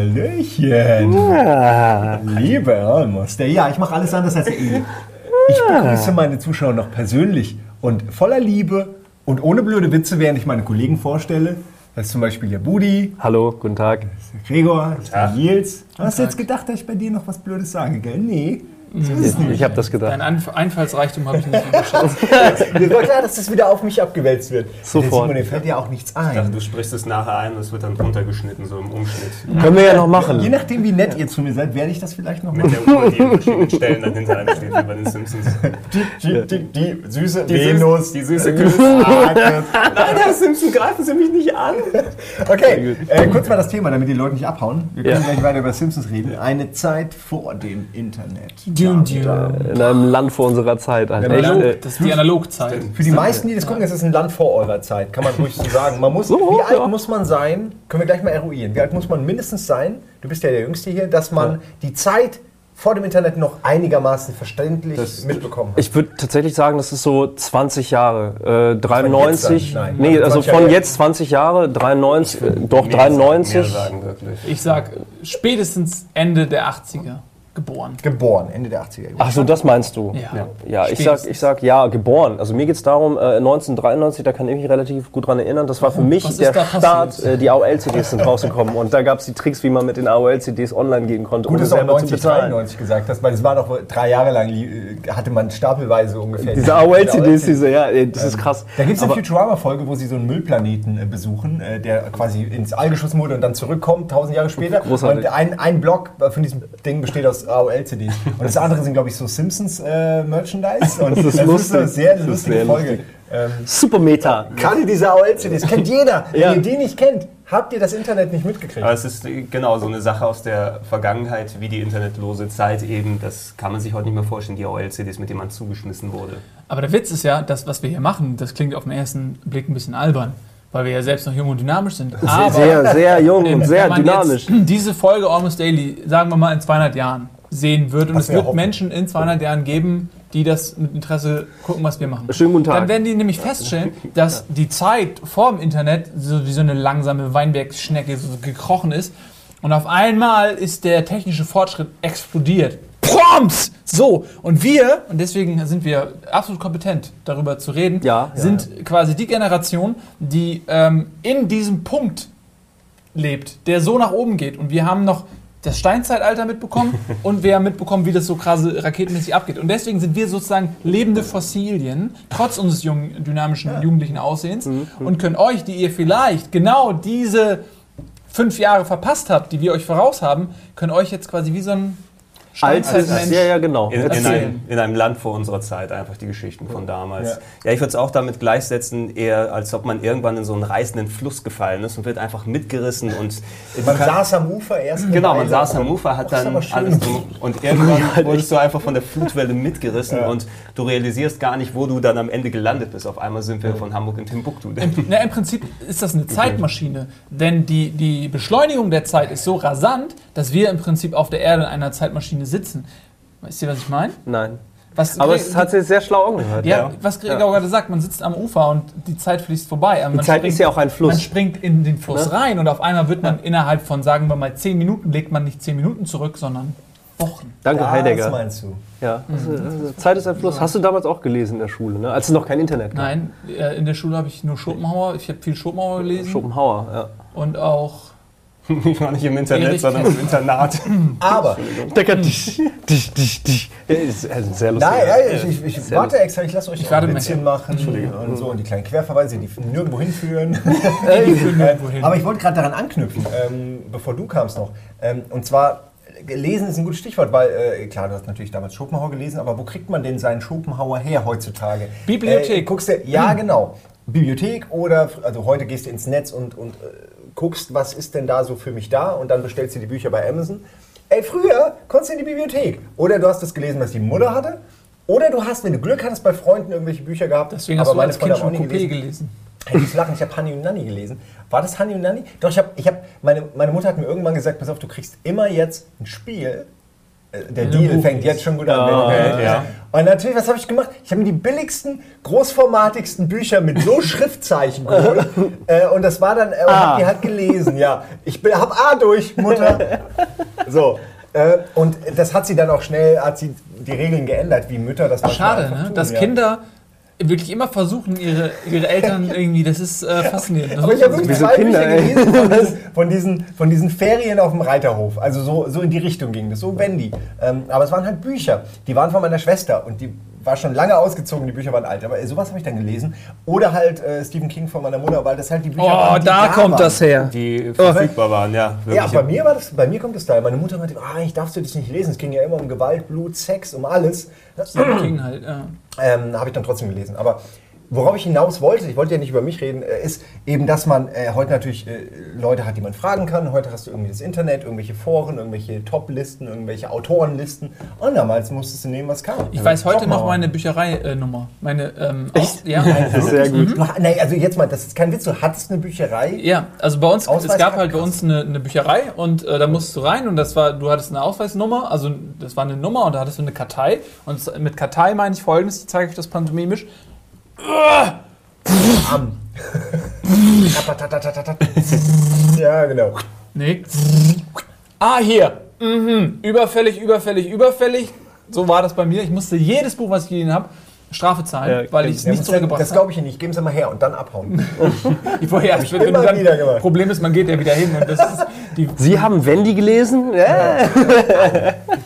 Hallöchen. Ah. Liebe Almoster. Ja, ich mache alles anders als der Eli. Ich begrüße meine Zuschauer noch persönlich und voller Liebe und ohne blöde Witze, während ich meine Kollegen vorstelle. Das ist zum Beispiel der Budi, Hallo, guten Tag. der Gregor, der Nils. Du hast jetzt gedacht, dass ich bei dir noch was Blödes sage, gell? Nee. Nicht. Ich habe das gedacht. Dein Einf- Einfallsreichtum habe ich nicht überschätzt. Mir war klar, dass das wieder auf mich abgewälzt wird. Sofort. Simon, dem fällt ja auch nichts Ich dachte, ein. du sprichst es nachher ein und es wird dann runtergeschnitten, so im Umschnitt. Können wir ja noch machen. Je nachdem, wie nett ihr zu mir seid, werde ich das vielleicht noch Mit machen. der Uhr, die an verschiedenen Stellen dann hinter einem steht, wie bei den Simpsons. Die, die, die süße Die Venus. Süß- die süße Nein, Nein, Herr Simpson, greifen Sie mich nicht an! Okay, äh, kurz mal das Thema, damit die Leute nicht abhauen. Wir können Ja. gleich weiter über Simpsons reden. Eine Zeit vor dem Internet. Dune, Ja, Dune. In einem Land vor unserer Zeit. Halt. Echt, Analog, äh, das ist die Analogzeit. Für die meisten, die das gucken, ist es ein Land vor eurer Zeit, kann man ruhig so sagen. Man muss, So, wie alt ja. muss man sein, können wir gleich mal eruieren, wie alt muss man mindestens sein, du bist ja der Jüngste hier, dass man die Zeit vor dem Internet noch einigermaßen verständlich Das- mitbekommen hat. ich würde tatsächlich sagen, das ist so 20 Jahre. Äh, 93. Nein, nee, also 20 von Jahre. jetzt 20 Jahre, 93, äh, doch Mehr sagen, 93. Mehr sagen, wirklich. Ich sag spätestens Ende der 80er geboren. Geboren, Ende der 80er. Ach so, das meinst du? Ja. Ja, ich sag, ich sag ja, geboren. Also mir geht's darum, äh, 1993, da kann ich mich relativ gut dran erinnern. Das war für mich Was der Start, äh, die AOL-CDs sind rausgekommen. Und da gab's die Tricks, wie man mit den AOL-CDs online gehen konnte, Gut, dass du auch selber zu 90, bezahlen. 93 gesagt hast, weil es war doch drei Jahre lang, li- hatte man stapelweise ungefähr. Diese AOL-CDs, diese, ja, das ist krass. Da gibt es eine Futurama-Folge, wo sie so einen Müllplaneten äh, besuchen, äh, der quasi ins All geschossen wurde und dann zurückkommt, tausend Jahre später. Großartig. Und ein, ein Block von diesem Ding besteht aus AOL-CDs. Und das andere sind, glaube ich, so Simpsons-Merchandise. und Das ist eine lustig. sehr Das ist lustige sehr Folge. lustig. Ähm, Super Meta. Gerade diese AOL-CDs kennt jeder. Ja. Wenn ihr die nicht kennt, habt ihr das Internet nicht mitgekriegt. Aber es ist äh, genau so eine Sache aus der Vergangenheit, wie die internetlose Zeit eben, das kann man sich heute nicht mehr vorstellen, die AOL-CDs, mit denen man zugeschmissen wurde. Aber der Witz ist ja, das, was wir hier machen, das klingt auf den ersten Blick ein bisschen albern, weil wir ja selbst noch jung und dynamisch sind. Aber Sehr, sehr jung und sehr dynamisch. Diese Folge Almost Daily, sagen wir mal in 200 Jahren, sehen wird und Was es wir wird hoffen. Menschen in 200 Jahren geben, die das mit Interesse gucken, was wir machen. Schönen guten Tag. Dann werden die nämlich feststellen, dass die Zeit vor dem Internet so wie so eine langsame Weinbergsschnecke so gekrochen ist und auf einmal ist der technische Fortschritt explodiert. Proms! So, und wir, und deswegen sind wir absolut kompetent, darüber zu reden, Ja, ja, sind quasi die Generation, die ähm, in diesem Punkt lebt, der so nach oben geht. Und wir haben noch das Steinzeitalter mitbekommen und wir haben mitbekommen, wie das so krasse raketenmäßig abgeht. Und deswegen sind wir sozusagen lebende Fossilien, trotz unseres jungen, dynamischen, jugendlichen Aussehens und können euch, die ihr vielleicht genau diese fünf Jahre verpasst habt, die wir euch voraus haben, können euch jetzt quasi wie so ein Altes, Steinzeitmensch ja, ja, genau. In, in, einem, in einem Land vor unserer Zeit, einfach die Geschichten von damals. Ja. Ja, ich würde es auch damit gleichsetzen, eher als ob man irgendwann in so einen reißenden Fluss gefallen ist und wird einfach mitgerissen und man saß am Ufer erst. Genau, man saß am Ufer, hat dann alles drum und irgendwann wurdest du einfach von der Flutwelle mitgerissen Ja. und du realisierst gar nicht, wo du dann am Ende gelandet bist. Auf einmal sind wir von Hamburg in Timbuktu. Im, na, Im Prinzip ist das eine Zeitmaschine, denn die, die Beschleunigung der Zeit ist so rasant, dass wir im Prinzip auf der Erde in einer Zeitmaschine sitzen. Weißt ihr, was ich meine? Nein. Was Aber Gre- es hat sich sehr schlau angehört. ja, ja. was Gregor gerade sagt, man sitzt am Ufer und die Zeit fließt vorbei. Man Zeit ist ja auch ein Fluss. Man springt in den Fluss Ne? rein und auf einmal wird man innerhalb von, sagen wir mal, zehn Minuten, legt man nicht zehn Minuten zurück, sondern Wochen. Danke, Das Heidegger. meinst du. Ja. Also, also, Zeit ist ein Fluss. Hast du damals auch gelesen in der Schule, ne? als es noch kein Internet gab? Nein, äh, in der Schule habe ich nur Schopenhauer, ich habe viel Schopenhauer gelesen Schopenhauer, ja. und auch Ich war nicht im Internet, sondern im Internat. Aber, Decker, dich, dich, dich, dich. Ist ist sehr lustig. nein, nein, ich, ich, ich Sehr warte extra, ich lasse euch Ich ein bisschen machen und so und die kleinen Querverweise, die nirgendwo hinführen. die führen nirgendwo hin. Aber ich wollte gerade daran anknüpfen, ähm, bevor du kamst noch. Ähm, und zwar, lesen ist ein gutes Stichwort, weil, äh, klar, du hast natürlich damals Schopenhauer gelesen, aber wo kriegt man denn seinen Schopenhauer her heutzutage? Bibliothek. Äh, guckst du, ja, genau. Bibliothek oder, also heute gehst du ins Netz und, und äh, guckst, was ist denn da so für mich da und dann bestellst du die Bücher bei Amazon. Ey, früher konntest du in die Bibliothek. Oder du hast das gelesen, was die Mutter hatte. Oder du hast, wenn du Glück hattest, bei Freunden irgendwelche Bücher gehabt. deswegen hast du meine als Kind schon Coupé gelesen. Hey, nicht lachen, ich habe Honey und Nanny gelesen. War das Honey und Nanny? Doch, ich habe, ich hab, meine, meine Mutter hat mir irgendwann gesagt, pass auf, du kriegst immer jetzt ein Spiel Der Ein Deal fängt jetzt schon gut an. Ah, Geld ja. Und natürlich, was habe ich gemacht? Ich habe mir die billigsten, großformatigsten Bücher mit so Schriftzeichen geholt. äh, und das war dann, äh, und hab die halt gelesen, ja. Ich bin, hab A durch, Mutter. So. Äh, und das hat sie dann auch schnell, hat sie die Regeln geändert, wie Mütter das manchmal Schade, ne? tun, dass ja. Kinder wirklich immer versuchen, ihre, ihre Eltern irgendwie, das ist äh, faszinierend. Das Aber ich habe wirklich zwei Kinder, Bücher gelesen von diesen, von, diesen, von diesen Ferien auf dem Reiterhof. Also so, so in die Richtung ging das, so Wendy. Ähm, aber es waren halt Bücher. Die waren von meiner Schwester und die war schon lange ausgezogen, die Bücher waren alt. Aber sowas habe ich dann gelesen. Oder halt äh, Stephen King von meiner Mutter, weil das halt die Bücher Oh, waren, die da kommt waren. das her. Die verfügbar waren, ja. Ja, wirklich. bei mir, war das, bei mir kommt es da. Meine Mutter meinte, ah, ich darfst du das nicht lesen. Es ging ja immer um Gewalt, Blut, Sex, um alles. King halt, ja. Ähm, habe ich dann trotzdem gelesen. Aber worauf ich hinaus wollte, ich wollte ja nicht über mich reden, äh, ist eben, dass man äh, heute natürlich äh, Leute hat, die man fragen kann. Heute hast du irgendwie das Internet, irgendwelche Foren, irgendwelche Top-Listen, irgendwelche Autorenlisten. Und damals musstest du nehmen, was kam. Ich weiß heute noch meine Bücherei-Nummer. Meine, ähm, Aus, ja, Sehr gut. Du, ha- nein, also jetzt mal, das ist kein Witz, du hattest eine Bücherei. Ja, also bei uns, es Ausweis- gab halt bei uns eine, eine Bücherei und äh, da musst du rein und das war, du hattest eine Ausweisnummer, also das war eine Nummer und da hattest du eine Kartei und mit Kartei meine ich folgendes, ich zeige euch das pantomimisch. Am. ja, genau. Nee. Ah, hier. Mhm. Überfällig, überfällig, überfällig. So war das bei mir. Ich musste jedes Buch, was ich gelesen habe, Strafe zahlen, weil ich es nicht dann- zurückgebracht das habe. glaube ich nicht. Geben Sie mal her und dann abhauen. Ich vorher, ich wenn immer dann, wieder gemacht. Problem ist, man geht ja wieder hin und das ist die, Sie haben Wendy gelesen? Ja.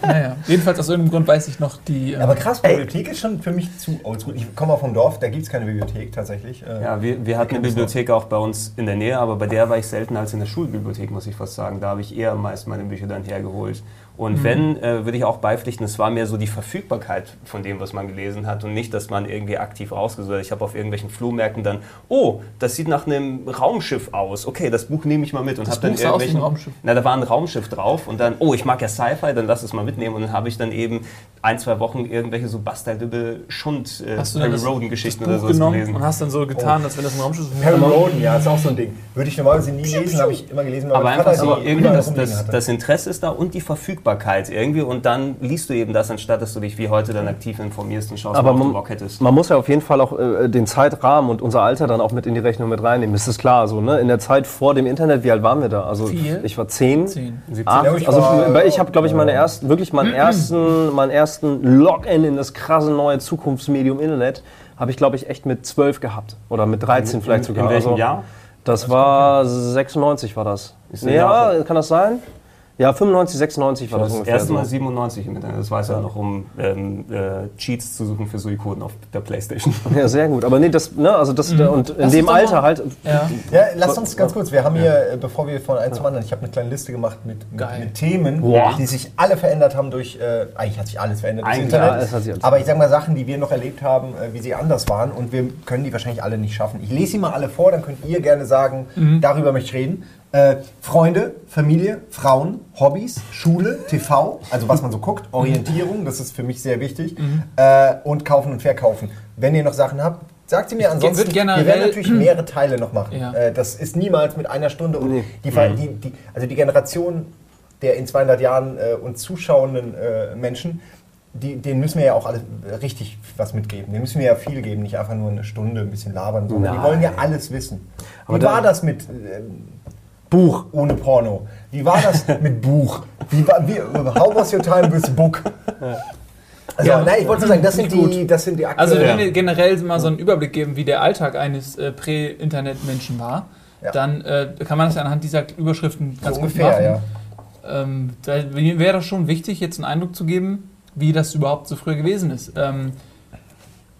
naja. Jedenfalls aus irgendeinem Grund weiß ich noch die. äh, Aber krass, Bibliothek ist schon für mich zu oldschool. Ich komme auch vom Dorf, da gibt es keine Bibliothek tatsächlich. Äh, Ja, wir, wir hatten eine Bibliothek auch bei uns in der Nähe, aber bei der war ich seltener als in der Schulbibliothek, muss ich fast sagen. Da habe ich eher meist meine Bücher dann hergeholt. Und wenn, äh, würde ich auch beipflichten, es war mehr so die Verfügbarkeit von dem, was man gelesen hat und nicht, dass man irgendwie aktiv rausgesucht hat. Ich habe auf irgendwelchen Flohmärkten dann, oh, das sieht nach einem Raumschiff aus. Okay, das Buch nehme ich mal mit und Das habe dann irgendwelchen. Raumschiff. Na, da war ein Raumschiff drauf und dann, oh, ich mag ja Sci-Fi, dann lass es mal mitnehmen. Und dann habe ich dann eben ein, zwei Wochen irgendwelche so Bastardübel Schund äh, Roden-Geschichten das oder genommen gelesen. und hast dann so getan, als wenn das ein Raumschiff ist. Perry Roden, ja, ist auch so ein Ding. Würde ich normalerweise nie lesen, habe ich immer gelesen, Aber einfach so, irgendwie das, das, das Interesse ist da und die Verfügbarkeit irgendwie und dann liest du eben das, anstatt dass du dich wie heute dann aktiv informierst und schaust, Aber ob du man, Bock hättest. man muss ja auf jeden Fall auch äh, den Zeitrahmen und unser Alter dann auch mit in die Rechnung mit reinnehmen. Das ist klar. So, ne? In der Zeit vor dem Internet, wie alt waren wir da? Also Vier? ich war zehn. Zehn. Acht, Ja, ich also war- ich habe, glaube ich, meine ersten, wirklich meinen ersten, meinen ersten Login in das krasse neue Zukunftsmedium Internet habe ich, glaube ich, echt mit zwölf gehabt oder mit 13 vielleicht in, sogar. in welchem Also, Jahr? Das war 96 war das. Ja, kann das sein? Ja, 95, 96 war das, Das ungefähr. erste Mal so. 97 im Internet. Das weiß er noch, um ähm, äh, Cheats zu suchen für Suikoden auf der Playstation. Ja, sehr gut. Aber nee, das, ne, also das, und in Lass dem Alter mal- halt, Ja. Ja, lass uns ganz kurz, wir haben hier, äh, bevor wir von einem zum anderen, ich habe eine kleine Liste gemacht mit, mit, mit Themen, Boah. die sich alle verändert haben durch, äh, eigentlich hat sich alles verändert durch Eigentlich, Internet, ja, es hat sich alles aber ich sage mal Sachen, die wir noch erlebt haben, äh, wie sie anders waren und wir können die wahrscheinlich alle nicht schaffen. Ich lese sie mal alle vor, dann könnt ihr gerne sagen, Mhm. darüber möchte ich reden. Äh, Freunde, Familie, Frauen, Hobbys, Schule, TV, also was man so guckt, Orientierung, das ist für mich sehr wichtig, Mhm. äh, und kaufen und verkaufen. Wenn ihr noch Sachen habt, sagt sie mir ansonsten. wir werden natürlich mehrere Teile noch machen. Ja. Äh, das ist niemals mit einer Stunde. Und Nee. die, Ver- die, die, also die Generation der in 200 Jahren äh, uns zuschauenden äh, Menschen, die, denen müssen wir ja auch alles richtig was mitgeben. Denen müssen wir ja viel geben, nicht einfach nur eine Stunde ein bisschen labern, sondern die wollen ja alles wissen. Aber Wie war das mit äh, Buch ohne Porno? Wie war das mit Buch? Wie war, wie, how was your time with book? Also, Ja. nein, ich wollte nur sagen, das sind, die, das sind die Also aktuellen- wenn wir generell mal so einen Überblick geben, wie der Alltag eines äh, Prä-Internet-Menschen war, Ja. dann äh, kann man das ja anhand dieser Überschriften ganz so gut ungefähr, machen. ja. Ähm, da mir wäre das schon wichtig, jetzt einen Eindruck zu geben, wie das überhaupt so früher gewesen ist. Ähm,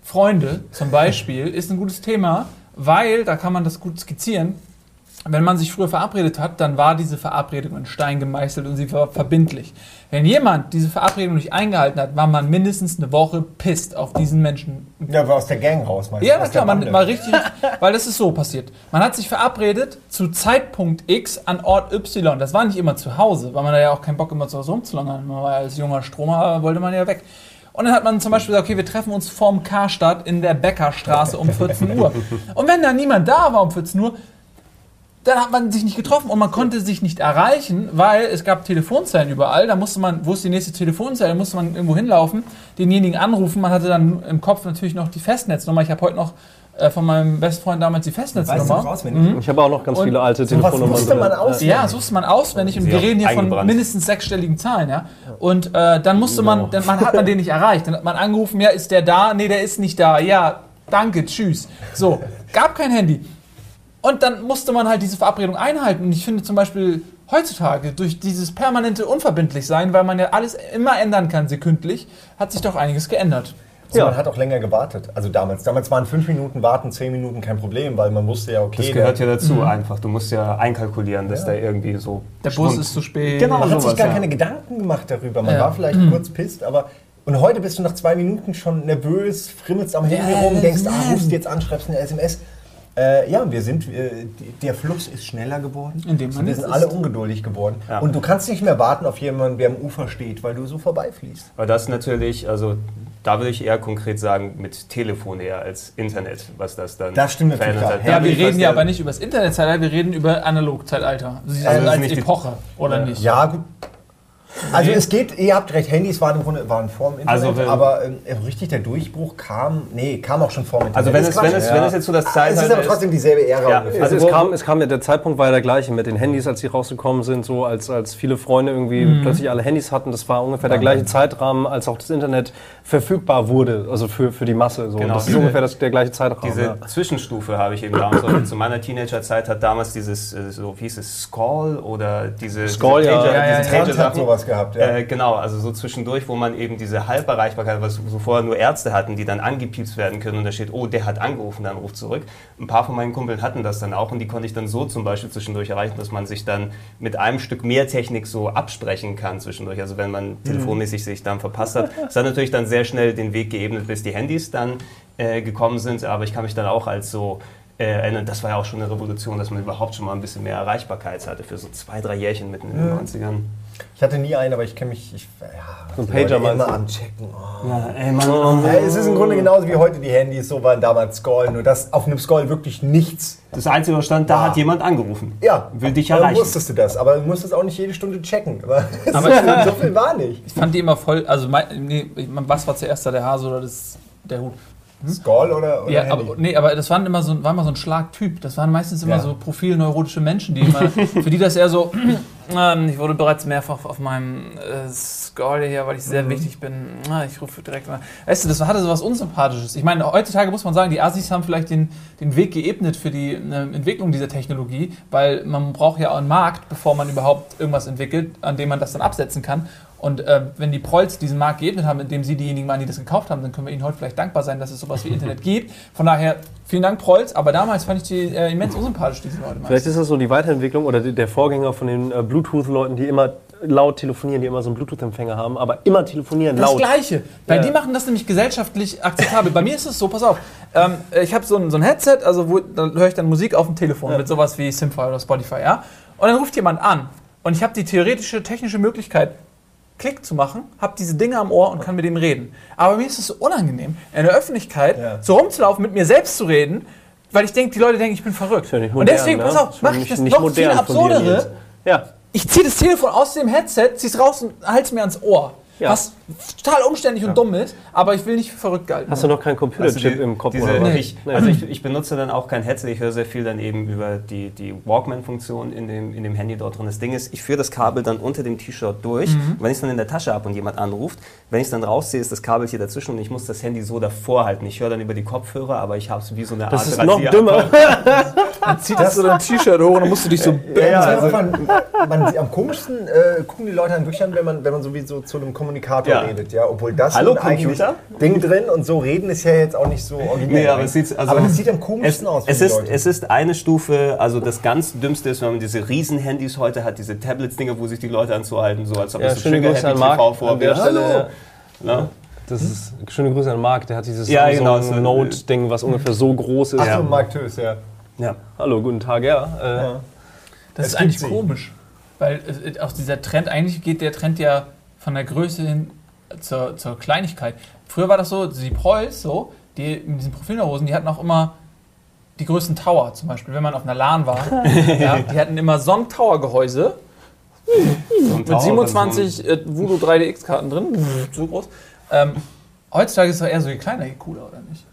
Freunde zum Beispiel ist ein gutes Thema, weil da kann man das gut skizzieren. Wenn man sich früher verabredet hat, dann war diese Verabredung in Stein gemeißelt und sie war verbindlich. Wenn jemand diese Verabredung nicht eingehalten hat, war man mindestens eine Woche pisst auf diesen Menschen. Ja, war aus der Gang raus, meinst du? Ja, na klar, man war richtig, weil das ist so passiert. Man hat sich verabredet zu Zeitpunkt X an Ort Y. Das war nicht immer zu Hause, weil man da ja auch keinen Bock immer zu Hause rumzulangern. Man war ja als junger Stromer, wollte man ja weg. Und dann hat man zum Beispiel gesagt, okay, wir treffen uns vorm Karstadt in der Bäckerstraße um 14 Uhr. Und wenn da niemand da war um 14 Uhr, dann hat man sich nicht getroffen und man konnte sich nicht erreichen, weil es gab Telefonzellen überall. Da musste man, wo ist die nächste Telefonzelle, da musste man irgendwo hinlaufen, denjenigen anrufen. Man hatte dann im Kopf natürlich noch die Festnetznummer. Ich habe heute noch äh, von meinem Bestfreund damals die Weißt du Festnetznummer. auswendig? Ich habe auch noch ganz Und viele alte Telefonnummern. wusste man auswendig. Ja, das wusste man auswendig und wir reden hier von mindestens sechsstelligen Zahlen, ja. Und äh, dann musste man, dann man hat man den nicht erreicht. Dann hat man angerufen, ja, ist der da? Nee, der ist nicht da. Ja, danke, tschüss. So, gab kein Handy. Und dann musste man halt diese Verabredung einhalten. Und ich finde zum Beispiel heutzutage durch dieses permanente Unverbindlichsein, weil man ja alles immer ändern kann, sekündlich, hat sich doch einiges geändert. Also Ja. Man hat auch länger gewartet. Also damals. Damals waren fünf Minuten warten, zehn Minuten kein Problem, weil man wusste ja, okay. Das gehört ja dazu einfach. Du musst ja einkalkulieren, dass Ja. da irgendwie so. Der Bus Schwund- ist zu spät. Genau. man hat sich gar ja. keine Gedanken gemacht darüber. Man Ja. war vielleicht kurz pisst, aber. Und heute bist du nach zwei Minuten schon nervös, frimmelst am Handy Ja, rum, denkst, ah, rufst jetzt an, schreibst eine SMS. Äh, ja, wir sind, äh, der Fluss ist schneller geworden. In dem man wir sind alle ungeduldig geworden. Ja. Und du kannst nicht mehr warten auf jemanden, der am Ufer steht, weil du so vorbeifließt. Aber das natürlich, also da würde ich eher konkret sagen, mit Telefon eher als Internet, was das dann Das stimmt natürlich, verändert hat. Ja, wir reden ja aber nicht über das Internetzeitalter, wir reden über Analogzeitalter. Also, Also als Epoche, oder nicht? Ja, gut. Also es geht, ihr habt recht, Handys waren im Grunde waren vor dem Internet, Also wenn- aber ähm, richtig der Durchbruch kam, nee, kam auch schon vor dem Internet. Also wenn Ist es, Quatsch. wenn es, Ja. wenn es jetzt so das es ist Zeitalter aber trotzdem dieselbe Ära Ja, ungefähr. Es, Also es, wo- kam, es kam ja, der Zeitpunkt war ja der gleiche mit den Handys, als die rausgekommen sind, so als, als viele Freunde irgendwie Mhm. plötzlich alle Handys hatten. Das war ungefähr der gleiche Zeitrahmen, als auch das Internet verfügbar wurde, also für, für die Masse. So. Genau, das ist diese- ungefähr das, der gleiche Zeitraum. Diese ja. Zwischenstufe habe ich eben damals auch. Zu meiner Teenagerzeit hat damals dieses, äh, so wie hieß es, Scroll oder diese, Scroll, diese ja. Pager, Ja, ja, diese ja. Trant gehabt, ja. Äh, genau, also so zwischendurch, wo man eben diese Halberreichbarkeit, was so vorher nur Ärzte hatten, die dann angepiepst werden können und da steht, oh, der hat angerufen, dann ruft zurück. Ein paar von meinen Kumpeln hatten das dann auch und die konnte ich dann so zum Beispiel zwischendurch erreichen, dass man sich dann mit einem Stück mehr Technik so absprechen kann zwischendurch. Also wenn man telefonmäßig sich dann verpasst hat. Es hat natürlich dann sehr schnell den Weg geebnet, bis die Handys dann äh, gekommen sind, aber ich kann mich dann auch als so äh, erinnern, das war ja auch schon eine Revolution, dass man überhaupt schon mal ein bisschen mehr Erreichbarkeit hatte für so zwei, drei Jährchen mitten in den 90ern. Ich hatte nie einen, aber ich kenne mich, ich, ja, So ein Pager meinst immer am Checken. Oh. Ja, ey, Mann, Ja, es ist im Grunde genauso wie heute die Handys, so waren damals Scroll, nur dass auf einem Scroll wirklich nichts. Das Einzige, was stand, da Ah. hat jemand angerufen. Ja, Will dich dann erreichen. wusstest du das, aber du musstest auch nicht jede Stunde checken. Aber, Aber so viel war nicht. Ich fand die immer voll, also mein, nee, was war zuerst da, der Hase oder das, der Hut? Scroll oder, oder Ja, Handy? aber, nee, aber das waren immer so, war immer so ein Schlagtyp. Das waren meistens immer Ja. so profilneurotische Menschen, die immer, für die das eher so, ähm, ich wurde bereits mehrfach auf meinem äh, Score hier, weil ich sehr wichtig bin. Ah, ich rufe direkt mal. Weißt du, das hatte so was Unsympathisches. Ich meine, heutzutage muss man sagen, die Assis haben vielleicht den, den Weg geebnet für die äh, Entwicklung dieser Technologie, weil man braucht ja auch einen Markt, bevor man überhaupt irgendwas entwickelt, an dem man das dann absetzen kann. Und äh, wenn die Prolls diesen Markt geebnet haben, indem sie diejenigen waren, die das gekauft haben, dann können wir ihnen heute vielleicht dankbar sein, dass es sowas wie Internet gibt. Von daher, vielen Dank, Prolls. Aber damals fand ich die äh, immens unsympathisch, diese Leute. Vielleicht meistens. ist das so die Weiterentwicklung oder der Vorgänger von den äh, Bluetooth-Leuten, die immer laut telefonieren, die immer so einen Bluetooth-Empfänger haben, aber immer telefonieren Das laut. Gleiche. Weil Ja. die machen das nämlich gesellschaftlich akzeptabel. Bei mir ist es so, pass auf. Ähm, ich habe so ein, so ein Headset, also wo, da höre ich dann Musik auf dem Telefon mit sowas wie Simfy oder Spotify, ja. Und dann ruft jemand an. Und ich habe die theoretische, technische Möglichkeit, Klick zu machen, habe diese Dinge am Ohr und kann mit dem reden. Aber mir ist es so unangenehm, in der Öffentlichkeit Ja. so rumzulaufen, mit mir selbst zu reden, weil ich denke, die Leute denken, ich bin verrückt. Ja nicht und modern, deswegen, ne? pass auf, Ist mach nicht- ich das nicht noch viel modern absurdere. Ja. Ich ziehe das Telefon aus dem Headset, zieh's raus und halte es mir ans Ohr. Ja. Was total umständlich und dumm ist, aber ich will nicht verrückt gehalten Hast du noch keinen Also Computerchip die- im Kopf diese, oder was? ich, Nee. also ich, ich benutze dann auch kein Headset, ich höre sehr viel dann eben über die, die Walkman-Funktion in dem, in dem Handy dort drin. Das Ding ist, ich führe das Kabel dann unter dem T-Shirt durch. Mhm. Wenn ich es dann in der Tasche habe und jemand anruft, wenn ich es dann rausziehe, ist das Kabel hier dazwischen und ich muss das Handy so davor halten. Ich höre dann über die Kopfhörer, aber ich habe es wie so eine Das Art ist noch dümmer. Dann zieht das so dein T-Shirt hoch und dann musst du dich so Ja, ja, also, man, man, am komischsten äh, gucken die Leute dann wirklich an, wenn man, wenn man sowieso zu einem Kommunikator Ja. redet. Ja, obwohl das Hallo, Computer? Ding drin und so reden ist ja jetzt auch nicht so originell. Nee, aber es sieht, also aber das sieht am es, komischsten aus. es, ist, Leute. es ist eine Stufe, also das ganz Dümmste ist, wenn man diese Riesen-Handys heute hat, diese Tablets-Dinger, wo sich die Leute anzuhalten, so als ob Ja, das so schöne Grüße an Marc TV an der vorwirft. Stelle. Hallo! Ja. Das ist schöne Grüße an Marc, der hat dieses Ja, genau, so- Note-Ding, was ungefähr so groß ist. Ach Ja. so, Mark Tös, ja. Ja. Hallo, guten Tag, ja. Äh, ja. das Es ist eigentlich komisch. Weil äh, aus dieser Trend, eigentlich geht der Trend ja von der Größe hin zur, zur Kleinigkeit. Früher war das so, die Prolls so, die mit diesen Profilneurosen, die hatten auch immer die größten Tower zum Beispiel, wenn man auf einer LAN war, ja, die hatten immer so ein Tower-Gehäuse So mit Tower- 27 äh, Voodoo 3DX-Karten drin, so groß. Ähm, heutzutage ist es doch eher so je kleiner, je cooler, oder nicht?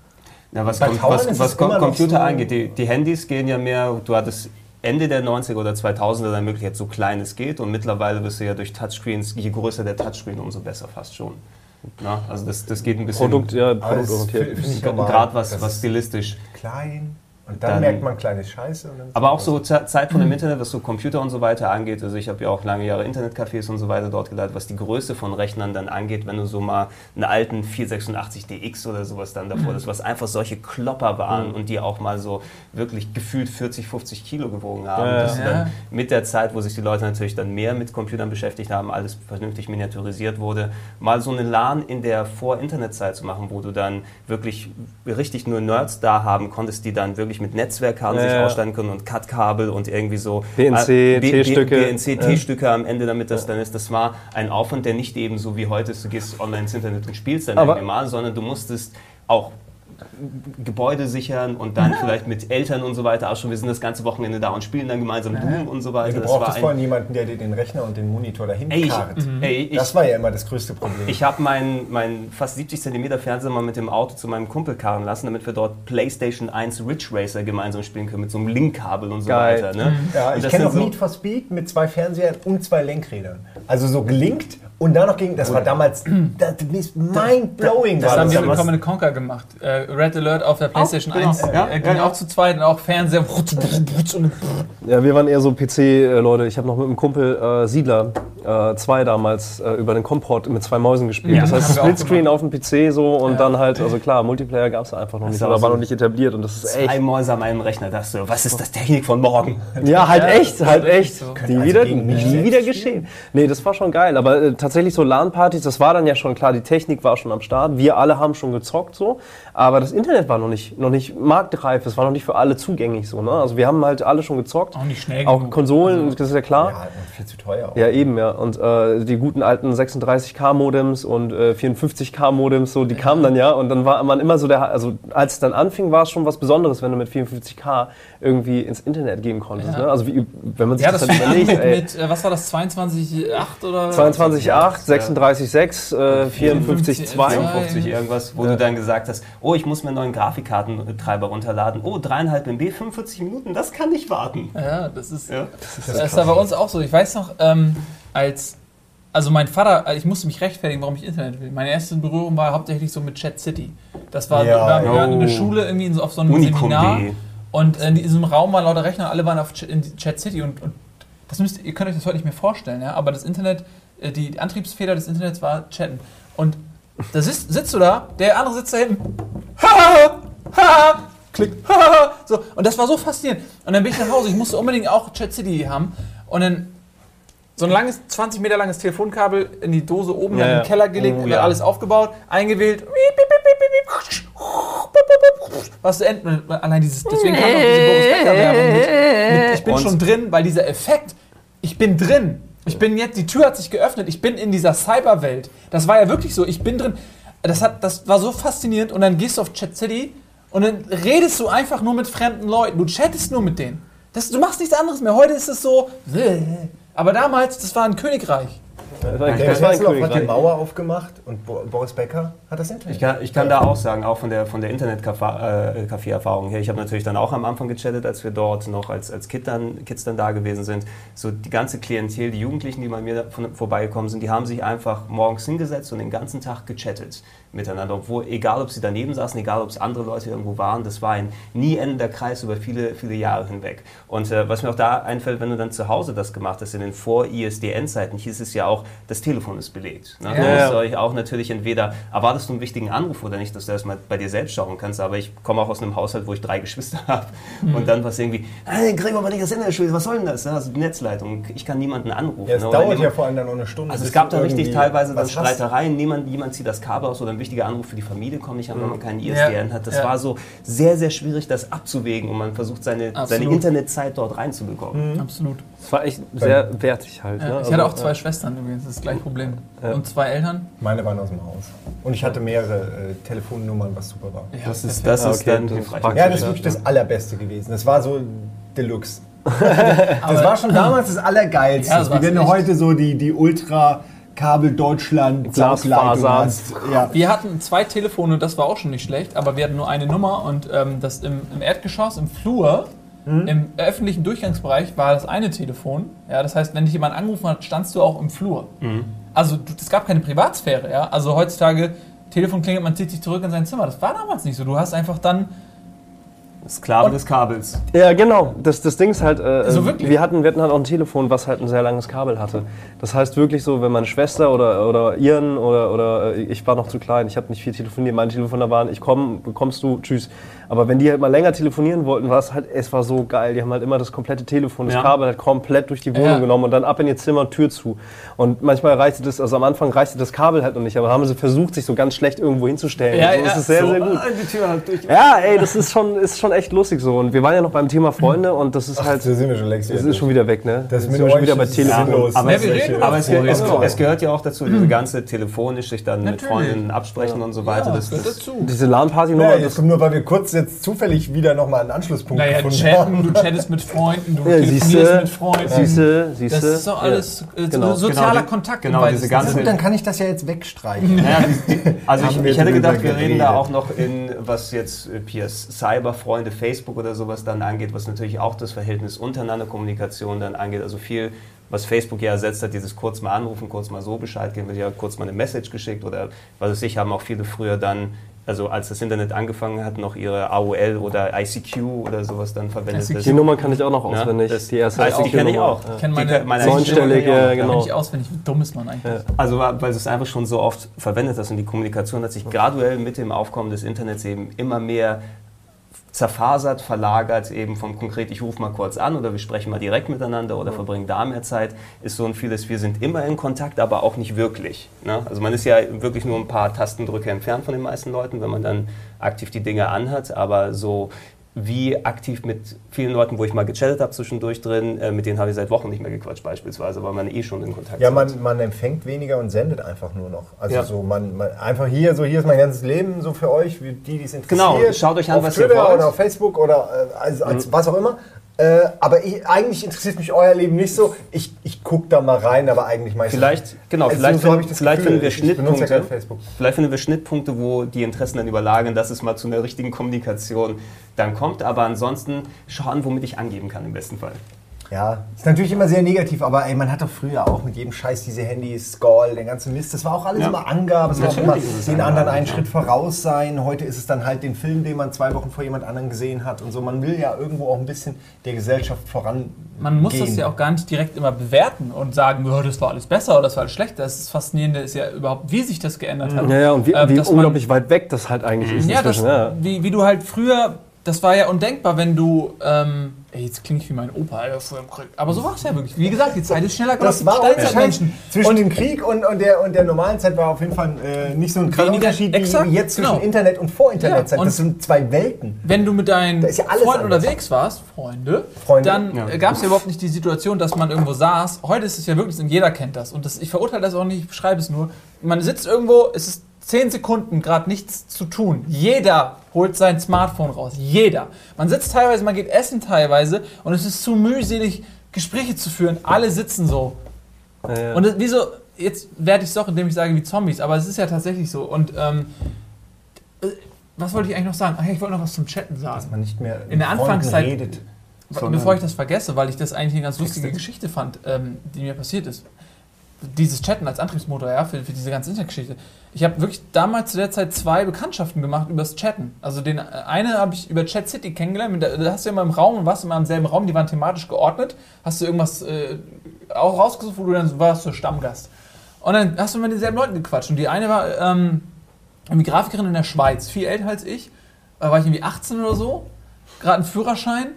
Ja, was, Bei kom Towern was, was Computer so- angeht, die, die Handys gehen ja mehr, du hattest Ende der 90er oder 2000er dann Möglichkeit, so klein es geht und mittlerweile bist du ja durch Touchscreens, je größer der Touchscreen, umso besser fast schon. Na, also das, das geht ein bisschen Produkt, ja, das produktorientiert. gerade was, was ist stilistisch. Klein. Und dann, Dann- merkt man kleine Scheiße. Aber auch so Ze- Zeit von dem Internet, was so Computer und so weiter angeht. Also ich habe ja auch lange Jahre Internetcafés und so weiter dort geleitet, was die Größe von Rechnern dann angeht, wenn du so mal einen alten 486DX oder sowas dann davor, das was einfach solche Klopper waren und die auch mal so wirklich gefühlt 40, 50 Kilo gewogen haben. Ja. dass Ja. dann mit der Zeit, wo sich die Leute natürlich dann mehr mit Computern beschäftigt haben, alles vernünftig miniaturisiert wurde, mal so eine LAN in der Vor-Internet-Zeit zu machen, wo du dann wirklich richtig nur Nerds da haben konntest, die dann wirklich mit Netzwerkkarten Ja, sich ja. ausstatten können und Cut-Kabel und irgendwie so BNC, äh, T-Stücke. BNC, T-Stücke am Ende, damit das dann ist. Das war ein Aufwand, der nicht eben so wie heute ist, du gehst online ins Internet und spielst dann Aber- irgendwie mal, sondern du musstest auch Gebäude sichern und dann vielleicht mit Eltern und so weiter auch schon, wir sind das ganze Wochenende da und spielen dann gemeinsam Doom und so weiter. du Das war brauchtest ein- vorhin jemanden, der dir den Rechner und den Monitor dahin Ey, ich, karrt. ey, ich, Das war ja immer das größte Problem. ich habe meinen mein fast 70 cm Fernseher mal mit dem Auto zu meinem Kumpel karren lassen, damit wir dort PlayStation 1 Ridge Racer gemeinsam spielen können, mit so einem Linkkabel und so Geil. weiter. Ne? ja, Und ich kenne auch Need for Speed mit zwei Fernsehern und zwei Lenkrädern. Also so gelinkt und dann noch gegen. Das war damals das ist mind-blowing. Das war haben wir mit. Command Conquer gemacht. Äh, Red Alert auf der PlayStation genau. 1 Ja, äh, ging ja, auch ja. zu zweit und auch Fernseher. Ja, wir waren eher so PC-Leute. Ich habe noch mit einem Kumpel äh, Siedler 2 damals äh, über den Komport mit zwei Mäusen gespielt. Ja, das heißt, auch Splitscreen auf dem PC so und Ja. dann halt, also klar, Multiplayer gab es einfach noch nicht, ja oder auch war so noch nicht etabliert und das ist Zwei echt. Mäuse an meinem Rechner, dachte du, was ist das Technik von morgen? Ja, halt Ja, echt, das halt wirklich echt. so. Nie also wieder, nie wieder geschehen. Nee, das war schon geil, aber äh, tatsächlich so LAN-Partys, das war dann ja schon klar, die Technik war schon am Start, wir alle haben schon gezockt so, aber das Internet war noch nicht, noch nicht marktreif, es war noch nicht für alle zugänglich so, ne? Also wir haben halt alle schon gezockt. Auch nicht schnell Auch genug. Konsolen, das ist ja klar. Ja, und viel zu teuer. Auch. Ja, eben, ja. Und äh, die guten alten 36K-Modems und äh, 54K-Modems, so, die kamen dann ja. Und dann war man immer so der, also als es dann anfing, war es schon was Besonderes, wenn du mit 54K irgendwie ins Internet gehen konntest. Ja. Ne? Also wie, wenn man sich Ja, das, das dann überlegt, mit, ey. mit äh, was war das, 22,8 oder? 22,8, 36,6, äh, 54,2. 52 irgendwas, wo du dann gesagt hast, oh, ich muss mir einen neuen Grafikkartentreiber runterladen. Oh, 3,5 MB, 45 Minuten, das kann nicht warten. Ja, das ist, Ja. das ist da bei uns auch so. Ich weiß noch, ähm, als, also mein Vater, äh, ich musste mich rechtfertigen, warum ich Internet will. Meine erste Berührung war hauptsächlich so mit Chat City. Das war, Ja, wir, waren- waren in der oh. Schule irgendwie in so, auf so einem Unicum Seminar D. und in diesem Raum waren lauter Rechner alle waren auf Ch in Chat City und, und das müsst, ihr könnt euch das heute nicht mehr vorstellen, ja? aber das Internet, die Antriebsfeder des Internets war Chatten. Und da sitzt, sitzt du da, der andere sitzt da hinten. Ha, ha, klick, ha, ha, so. Und das war so faszinierend. Und dann bin ich nach Hause, ich musste unbedingt auch Chat City haben. Und dann so ein langes, 20 Meter langes Telefonkabel in die Dose oben, Ja, in den Keller gelegt, Oh, und ja. alles aufgebaut, eingewählt. Was zu enden. Allein dieses, deswegen kam auch diese Boris Becker Werbung mit, mit. Ich bin Und- schon drin, weil dieser Effekt, ich bin drin. Ich bin jetzt, die Tür hat sich geöffnet, ich bin in dieser Cyberwelt. Das war ja wirklich so, ich bin drin. Das, hat, das war so faszinierend und dann gehst du auf Chat City und dann redest du einfach nur mit fremden Leuten. Du chattest nur mit denen. Das, du machst nichts anderes mehr. Heute ist es so. Aber damals, das war ein Königreich. Das war das war Hasselhoff hat die. Mauer aufgemacht und Bo Boris Becker hat das Internet. Ich kann, ich kann da auch sagen, auch von der, von der Internet-Café-Erfahrung her, ich habe natürlich dann auch am Anfang gechattet, als wir dort noch als, als Kid dann, Kids dann da gewesen sind. So die ganze Klientel, die Jugendlichen, die bei mir von, vorbeigekommen sind, die haben sich einfach morgens hingesetzt und den ganzen Tag gechattet miteinander. Obwohl, egal ob sie daneben saßen, egal ob es andere Leute irgendwo waren, das war ein nie endender Kreis über viele, viele Jahre hinweg. Und äh, was mir auch da einfällt, wenn du dann zu Hause das gemacht hast, in den Vor-ISDN-Zeiten, hieß es ja auch, das Telefon ist belegt. Ne? Du Ja, musst ja. euch auch natürlich entweder erwartest du einen wichtigen Anruf oder nicht, dass du erstmal bei dir selbst schauen kannst. Aber ich komme auch aus einem Haushalt, wo ich drei Geschwister habe. Mhm. Und dann was irgendwie, hey, kriegen wir mal nicht das Internet, was soll denn das? Also die Netzleitung, ich kann niemanden anrufen. Ja, es ne? Dauert niemand- ja vor allem dann noch eine Stunde. also es gab du da richtig teilweise dann. Streitereien, niemand, jemand zieht das Kabel aus oder ein wichtiger Anruf für die Familie kommt nicht an, wenn man keinen Ja. ISDN hat. Das Ja. war so sehr, sehr schwierig, das abzuwägen und man versucht seine, seine Absolut. Mhm. Internetzeit dort reinzubekommen. Absolut. Das war echt sehr wertig halt. Ja, ne? ich Also, hatte auch zwei ja. Schwestern übrigens, das ist das gleiche Problem. Ja. Und zwei Eltern? Meine waren aus dem Haus. Und ich hatte mehrere äh, Telefonnummern, was super war. Ja, Das ist, das ist okay, dann hilfreich. Ja, das ist Ja, wirklich ja. das Allerbeste gewesen. Das war so Deluxe. das war schon damals das Allergeilste. Ja, das du echt. heute so die, die Ultra Kabel Deutschland Glasfaser. Ja. Wir hatten zwei Telefone, das war auch schon nicht schlecht, aber wir hatten nur eine Nummer und ähm, das im, im Erdgeschoss, im Flur, im öffentlichen Durchgangsbereich war das eine Telefon. Ja, das heißt, wenn dich jemand angerufen hat, standst du auch im Flur. Also du- es gab keine Privatsphäre. Ja? Also heutzutage, Telefon klingelt, man zieht sich zurück in sein Zimmer. Das war damals nicht so. Du hast einfach dann Sklave Und- des Kabels. Ja, genau. Das, das Ding ist halt, äh, So wirklich? wir, hatten, wir hatten halt auch ein Telefon, was halt ein sehr langes Kabel hatte. Das heißt wirklich so, wenn meine Schwester oder, oder Iren oder, oder äh, ich war noch zu klein, ich habe nicht viel telefoniert, meine Telefoner waren, ich komme, bekommst du, tschüss. Aber wenn die halt mal länger telefonieren wollten, war es halt, es war so geil. Die haben halt immer das komplette Telefon, das Ja. Kabel halt komplett durch die Wohnung Ja. genommen und dann ab in ihr Zimmer, Tür zu. Und manchmal reichte das, also am Anfang reichte das Kabel halt noch nicht, aber haben sie versucht, sich so ganz schlecht irgendwo hinzustellen. Ja, also, ja. Das ist sehr, so, sehr gut. ah, Die Tür halt durch. Ja, ey, das ist schon, ist schon echt lustig so. Und wir waren ja noch beim Thema Freunde und das ist halt. Da sind wir schon längst wieder ist schon wieder weg, ne? Das mit sind wir schon wieder bei Telefon. Aber, Ja, es, aber es, es, es gehört ja auch dazu, diese ganze telefonisch sich dann mit Natürlich. Freundinnen absprechen und so weiter. ja, das, gehört das, dazu. Diese LAN-Party-Nummer, Ja, das nur, weil wir kurz jetzt zufällig wieder nochmal einen Anschlusspunkt Naja, gefunden chatten, haben. du chattest mit Freunden, du Ja, telefonierst siehste, mit Freunden. siehste, siehste. Das ist doch alles äh, Genau. sozialer Genau, Kontakt. genau, diese ganze-. Gut, dann kann ich das ja jetzt wegstreichen. Also ich, hätte gedacht, wir reden da auch noch in, was jetzt äh, Piers Cyberfreunde, Facebook oder sowas dann angeht, was natürlich auch das Verhältnis untereinander Kommunikation dann angeht. Also viel, was Facebook ja ersetzt hat, dieses kurz mal anrufen, kurz mal so Bescheid geben, wird ja kurz mal eine Message geschickt oder was weiß ich, haben auch viele früher dann, also als das Internet angefangen hat, noch ihre AOL oder ICQ oder sowas dann verwendet. ICQ. Die Nummer kann ich auch noch Ja, auswendig. das- die erste ICQ kenne ich ICQ-Nummer. auch. Ich kenn Die meine- meine Neunstellige, ICQ kenn ich genau. Auswendig, wie dumm ist man eigentlich? Ja. Also weil weil du es einfach schon so oft verwendet hast und die Kommunikation hat sich graduell mit dem Aufkommen des Internets eben immer mehr zerfasert, verlagert, eben vom konkret, ich rufe mal kurz an oder wir sprechen mal direkt miteinander oder verbringen da mehr Zeit, ist so ein vieles, wir sind immer in Kontakt, aber auch nicht wirklich. Ne? Also man ist ja wirklich nur ein paar Tastendrücke entfernt von den meisten Leuten, wenn man dann aktiv die Dinge anhat, aber so wie aktiv mit vielen Leuten, wo ich mal gechattet habe zwischendurch drin, äh, mit denen habe ich seit Wochen nicht mehr gequatscht beispielsweise, weil man eh schon in Kontakt Ja, ist. man, man empfängt weniger und sendet einfach nur noch. Also Ja. so, man, man einfach hier, so hier ist mein ganzes Leben, so für euch, wie die, die es interessiert. Genau, schaut euch an, auf was ihr Twitter wollt. oder auf Facebook oder äh, also, als, Mhm. was auch immer. Äh, aber ich, eigentlich interessiert mich euer Leben nicht so. Ich, ich gucke da mal rein, aber eigentlich meistens. Vielleicht, genau, Also vielleicht, so das vielleicht Gefühl. finden wir ja Schnittpunkte. Facebook. Vielleicht finden wir Schnittpunkte, wo die Interessen dann überlagern, dass es mal zu einer richtigen Kommunikation dann kommt. Aber ansonsten schau an, womit ich angeben kann im besten Fall. Ja, ist natürlich immer sehr negativ, aber ey, man hat doch früher auch mit jedem Scheiß diese Handys, Skull, den ganzen Mist. Das war auch alles Ja. immer Angabe, es war auch immer den Angabe, anderen einen ja. Schritt voraus sein. Heute ist es dann halt den Film, den man zwei Wochen vor jemand anderem gesehen hat und so. Man will ja irgendwo auch ein bisschen der Gesellschaft voran. Man muss das ja auch gar nicht direkt immer bewerten und sagen, oh, das war alles besser oder das war alles schlechter. Das ist Faszinierende ist ja überhaupt, wie sich das geändert hat. Ja, ja, und wie, Ähm, wie unglaublich weit weg das halt eigentlich ist Ja, das. Ja. Wie, wie du halt früher, das war ja undenkbar, wenn du, ähm, ey, jetzt klinge ich wie mein Opa, Alter, früher im Krieg. Aber so war es ja wirklich. Wie gesagt, die Zeit ist schneller Das gelaufen. war ohne Steinzeitmenschen. Scheiß. Zwischen dem Krieg und, und, der, und der normalen Zeit war auf jeden Fall äh, nicht so ein krasser Unterschied exakt, wie jetzt zwischen genau. Internet und Vor-Internet-Zeit. Ja, und- das sind zwei Welten. Wenn du mit deinen ja alles Freunden unterwegs warst, Freunde, Freunde, dann ja. äh, gab es ja überhaupt nicht die Situation, dass man irgendwo saß. Heute ist es ja wirklich, und jeder kennt das. Und das, ich verurteile das auch nicht, ich beschreibe es nur. Man sitzt irgendwo, es ist 10 Sekunden gerade nichts zu tun. Jeder holt sein Smartphone raus. Jeder. Man sitzt teilweise, man geht essen teilweise und es ist zu mühselig, Gespräche zu führen. Alle sitzen so. Ja, ja. Und wieso, jetzt werde ich es doch, indem ich sage wie Zombies, aber es ist ja tatsächlich so. Und ähm, äh, was wollte ich eigentlich noch sagen? Ach ja, ich wollte noch was zum Chatten sagen. Dass man nicht mehr In der Anfangszeit- redet. Bevor ich das vergesse, weil ich das eigentlich eine ganz lustige. Geschichte fand, ähm, die mir passiert ist. Dieses Chatten als Antriebsmotor, ja, für, für diese ganze Internetgeschichte. Ich habe wirklich damals zu der Zeit zwei Bekanntschaften gemacht übers Chatten. Also den äh, eine habe ich über Chat City kennengelernt. der- Da hast du immer im Raum und warst immer im selben Raum, die waren thematisch geordnet. Hast du irgendwas äh, auch rausgesucht, wo du dann warst so Stammgast. Und dann hast du mit denselben Leuten gequatscht. Und die eine war ähm, irgendwie Grafikerin in der Schweiz, viel älter als ich. Da war ich irgendwie 18 oder so, gerade einen Führerschein.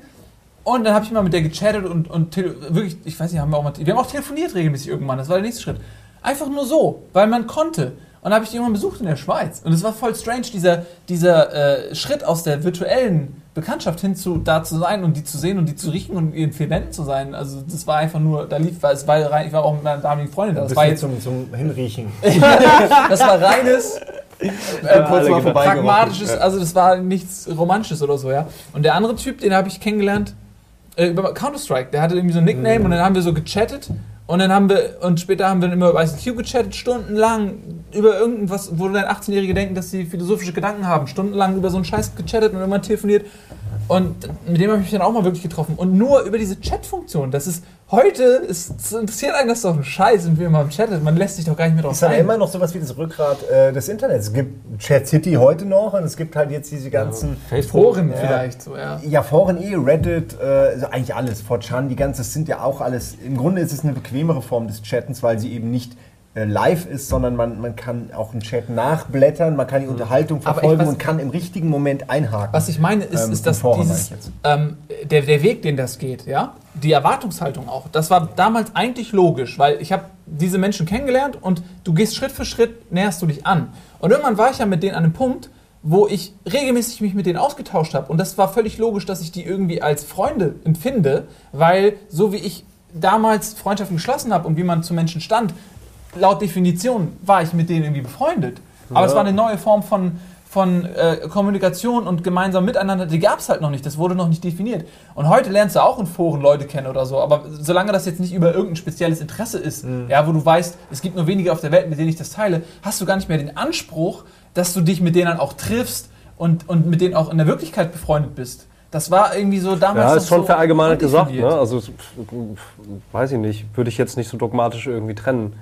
Und dann habe ich mal mit der gechattet und, und wirklich, ich weiß nicht, haben wir auch mal, wir haben auch telefoniert regelmäßig irgendwann, das war der nächste Schritt. Einfach nur so, weil man konnte. Und dann habe ich die irgendwann besucht in der Schweiz. Und es war voll strange, dieser, dieser äh, Schritt aus der virtuellen Bekanntschaft hin zu da zu sein und die zu sehen und die zu riechen und in vier Wänden zu sein. Also das war einfach nur, da lief, es war rein, ich war auch mit meiner damaligen Freundin da. Das war jetzt, zum, zum Hinriechen. das war reines äh, kurz mal pragmatisches, also das war nichts Romantisches oder so, ja. Und der andere Typ, den habe ich kennengelernt äh, über Counter-Strike. Der hatte irgendwie so ein Nickname Mhm. und dann haben wir so gechattet und dann haben wir, und später haben wir dann immer über ICQ gechattet, stundenlang über irgendwas, wo dann 18-Jährige denken, dass sie philosophische Gedanken haben, stundenlang über so einen Scheiß gechattet und immer telefoniert. Und mit dem habe ich mich dann auch mal wirklich getroffen. Und nur über diese Chat-Funktion. Das ist heute, es es interessiert einen das doch ein Scheiß, wir mal chattet. Man lässt sich doch gar nicht mehr drauf ist ein. immer noch sowas wie das Rückgrat äh, des Internets. Es gibt Chat City heute noch und es gibt halt jetzt diese ganzen Foren Ja. vielleicht so, ja. Ja, Foren eh, Reddit, äh, also eigentlich alles. 4chan, die ganze, das sind ja auch alles. Im Grunde ist es eine bequemere Form des Chattens, weil sie eben nicht live ist, sondern man, man kann auch einen Chat nachblättern, man kann die Unterhaltung Aber ich verfolgen weiß- und kann im richtigen Moment einhaken. Was ich meine, ist, Ähm, ist dass dieses, ich ähm, der, der Weg, den das geht, ja, die Erwartungshaltung auch, das war damals eigentlich logisch, weil ich habe diese Menschen kennengelernt und du gehst Schritt für Schritt, näherst du dich an. Und irgendwann war ich ja mit denen an einem Punkt, wo ich regelmäßig mich mit denen ausgetauscht habe. Und das war völlig logisch, dass ich die irgendwie als Freunde empfinde, weil so wie ich damals Freundschaften geschlossen habe und wie man zu Menschen stand, laut Definition war ich mit denen irgendwie befreundet. Aber es war eine neue Form von, von äh, Kommunikation und gemeinsam miteinander, die gab es halt noch nicht, das wurde noch nicht definiert. Und heute lernst du auch in Foren Leute kennen oder so, aber solange das jetzt nicht über irgendein spezielles Interesse ist, ja, wo du weißt, es gibt nur wenige auf der Welt, mit denen ich das teile, hast du gar nicht mehr den Anspruch, dass du dich mit denen auch triffst und, und mit denen auch in der Wirklichkeit befreundet bist. Das war irgendwie so damals. Ja, ist schon so verallgemeinert gesagt. Ne? Also, weiß ich nicht, würde ich jetzt nicht so dogmatisch irgendwie trennen.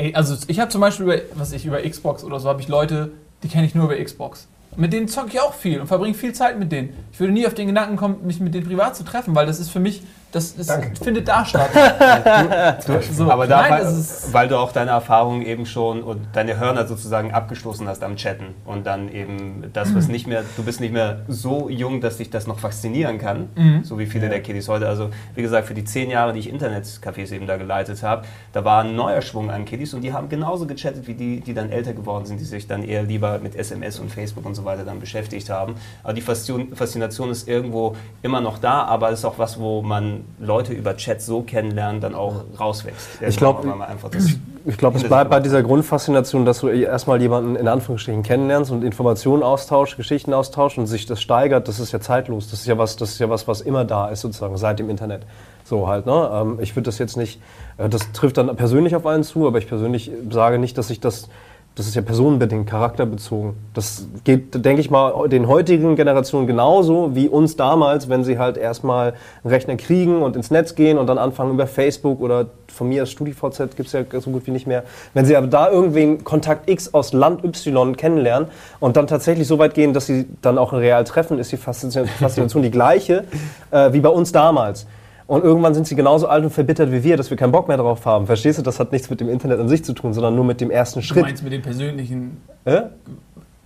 Ey, also ich habe zum Beispiel über, was ich, über Xbox oder so, habe ich Leute, die kenne ich nur über Xbox. Mit denen zocke ich auch viel und verbringe viel Zeit mit denen. Ich würde nie auf den Gedanken kommen, mich mit denen privat zu treffen, weil das ist für mich, das Danke. findet da statt. so, Aber da, nein, weil, das weil du auch deine Erfahrungen eben schon und deine Hörner sozusagen abgestoßen hast am Chatten und dann eben das, was nicht mehr, du bist nicht mehr so jung, dass dich das noch faszinieren kann, so wie viele der Kiddies heute. Also wie gesagt, für die zehn Jahre, die ich Internetcafés eben da geleitet habe, da war ein neuer Schwung an Kiddies und die haben genauso gechattet wie die, die dann älter geworden sind, die sich dann eher lieber mit SMS und Facebook und so weiter dann beschäftigt haben. Aber die Faszination ist irgendwo immer noch da, aber es ist auch was, wo man Leute über Chat so kennenlernen, dann auch rauswächst. Ich glaub, Irgendwann mal einfach das Ich glaube, es bleibt bei dieser Grundfaszination, dass du erstmal jemanden in Anführungsstrichen kennenlernst und Informationen austauscht, Geschichten austauscht und sich das steigert. Das ist ja zeitlos. Das ist ja was, das ist ja was, was immer da ist sozusagen seit dem Internet. So halt. Ne? Ähm, Ich würde das jetzt nicht. äh, Das trifft dann persönlich auf einen zu, aber ich persönlich sage nicht, dass ich das. Das ist ja personenbedingt, charakterbezogen. Das geht, denke ich mal, den heutigen Generationen genauso wie uns damals, wenn sie halt erstmal einen Rechner kriegen und ins Netz gehen und dann anfangen über Facebook oder von mir als StudiVZ gibt es ja so gut wie nicht mehr. Wenn sie aber da irgendwen Kontakt X aus Land Y kennenlernen und dann tatsächlich so weit gehen, dass sie dann auch real treffen, ist die Faszination, Faszination die gleiche äh, wie bei uns damals. Und irgendwann sind sie genauso alt und verbittert wie wir, dass wir keinen Bock mehr drauf haben. Verstehst du? Das hat nichts mit dem Internet an sich zu tun, sondern nur mit dem ersten du Schritt. meinst mit dem persönlichen Äh?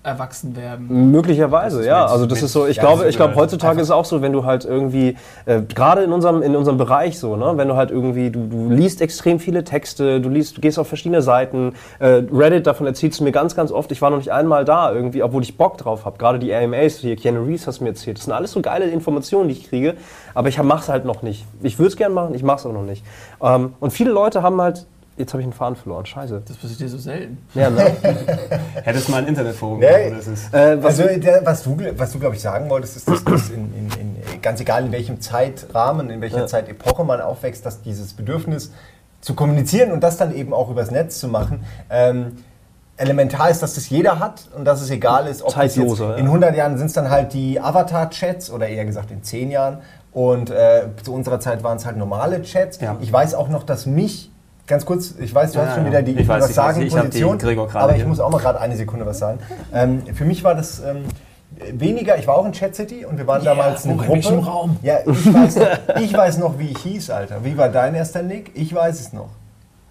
Erwachsenwerden. Möglicherweise, Das ist ja. mit- Also das ist so, ich glaube, ich glaube, heutzutage ist es auch so, wenn du halt irgendwie, äh, gerade in unserem, in unserem Bereich so, ne, wenn du halt irgendwie, du, du liest extrem viele Texte, du liest, du gehst auf verschiedene Seiten, äh, Reddit, davon erzählst du mir ganz, ganz oft, ich war noch nicht einmal da irgendwie, obwohl ich Bock drauf habe. Gerade die AMAs, hier Keanu Reeves hast du mir erzählt, das sind alles so geile Informationen, die ich kriege, aber ich mach's halt noch nicht. Ich würde es gerne machen, ich mach's aber noch nicht. Ähm, und viele Leute haben halt, jetzt habe ich einen Faden verloren, scheiße. Das passiert dir so selten. Ja, ne? Hättest mal ein Internetforum Nee. das äh, was, Also, der, was du, was du glaube ich, sagen wolltest, ist, dass, dass in, in, in, ganz egal in welchem Zeitrahmen, in welcher Ja. Zeitepoche man aufwächst, dass dieses Bedürfnis zu kommunizieren und das dann eben auch übers Netz zu machen, ähm, elementar ist, dass das jeder hat und dass es egal ist, ob das jetzt Zeitloser, ja. in 100 Jahren sind es dann halt die Avatar-Chats oder eher gesagt in 10 Jahren und äh, zu unserer Zeit waren es halt normale Chats. Ja. Ich weiß auch noch, dass mich Ganz kurz, ich weiß, du Ja, hast schon wieder die Ich weiß, was ich sagen weiß, ich die Position, Gregor gerade aber ich hier. muss auch mal gerade eine Sekunde was sagen. Ähm, für mich war das ähm, weniger, ich war auch in Chat City und wir waren Yeah, damals eine Gruppe. welchem Raum? Ja, ich weiß, noch, ich weiß noch, wie ich hieß, Alter. Wie war dein erster Nick? Ich weiß es noch.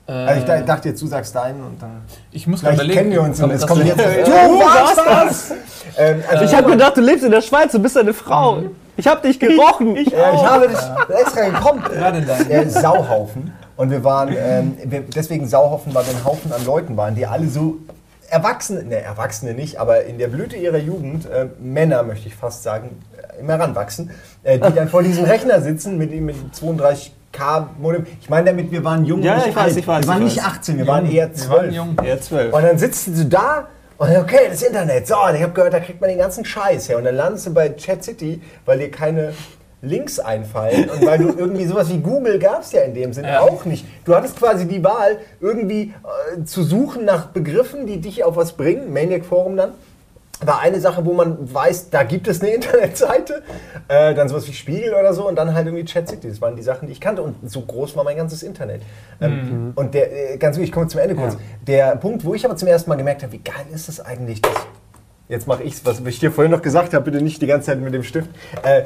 Also ich Äh, dachte jetzt, du sagst deinen und dann. ich muss überlegen. kennen wir uns und das kommt jetzt. Du warst das! Ähm, also ich habe gedacht, du lebst in der Schweiz, du bist eine Frau. Ich habe dich gerochen. Ja, ich habe das extra gekommen. Wer denn da? Der Sauhaufen. Und wir waren, ähm, wir, deswegen Sauhaufen, weil wir ein Haufen an Leuten waren, die alle so Erwachsene, ne, Erwachsene nicht, aber in der Blüte ihrer Jugend, äh, Männer möchte ich fast sagen, äh, im Heranwachsen, äh, die dann vor diesem Rechner sitzen mit, mit 32K Modem. Ich meine damit, wir waren jung Ja, ich weiß, alt. ich weiß, Wir waren ich nicht weiß. 18, wir waren eher 12. Wir waren jung. Ja, zwölf. Und dann sitzt du da und okay, das Internet, so, ich habe gehört, da kriegt man den ganzen Scheiß her. Und dann landest du bei Chat City, weil dir keine Links einfallen und weil du irgendwie sowas wie Google gab es ja in dem Sinne Ja. auch nicht. Du hattest quasi die Wahl, irgendwie äh, zu suchen nach Begriffen, die dich auf was bringen, Maniac Forum dann. War eine Sache, wo man weiß, da gibt es eine Internetseite, äh, dann sowas wie Spiegel oder so und dann halt irgendwie Chat City. Das waren die Sachen, die ich kannte und so groß war mein ganzes Internet. Ähm, Und der, äh, ganz wichtig, ich komme zum Ende kurz. Ja. Der Punkt, wo ich aber zum ersten Mal gemerkt habe, wie geil ist das eigentlich, dass jetzt mache ich es, was ich dir vorhin noch gesagt habe, bitte nicht die ganze Zeit mit dem Stift, äh,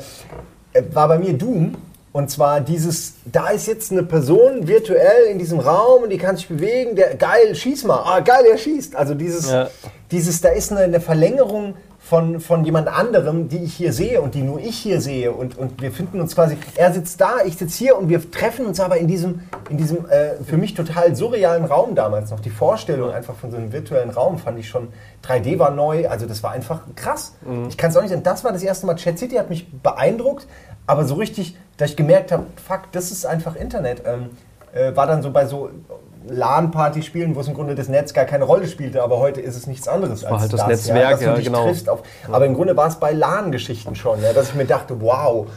war bei mir Doom. Und zwar dieses, da ist jetzt eine Person virtuell in diesem Raum und die kann sich bewegen, der, geil, schieß mal, ah, geil, er schießt. Also dieses, Ja. dieses da ist eine, eine Verlängerung von, von jemand anderem, die ich hier sehe und die nur ich hier sehe. Und, und wir finden uns quasi, er sitzt da, ich sitze hier und wir treffen uns aber in diesem, in diesem äh, für mich total surrealen Raum damals noch. Die Vorstellung einfach von so einem virtuellen Raum fand ich schon, 3D war neu, also das war einfach krass. Ich kann es auch nicht sagen, das war das erste Mal, Chat City hat mich beeindruckt, aber so richtig, dass ich gemerkt habe, fuck, das ist einfach Internet. Ähm, äh, war dann so bei so LAN-Party-Spielen, wo es im Grunde das Netz gar keine Rolle spielte, aber heute ist es nichts anderes als war halt das ja, Netzwerk, dass du ja, genau. auf, Aber im Grunde war es bei LAN-Geschichten schon, ja, dass ich mir dachte, wow,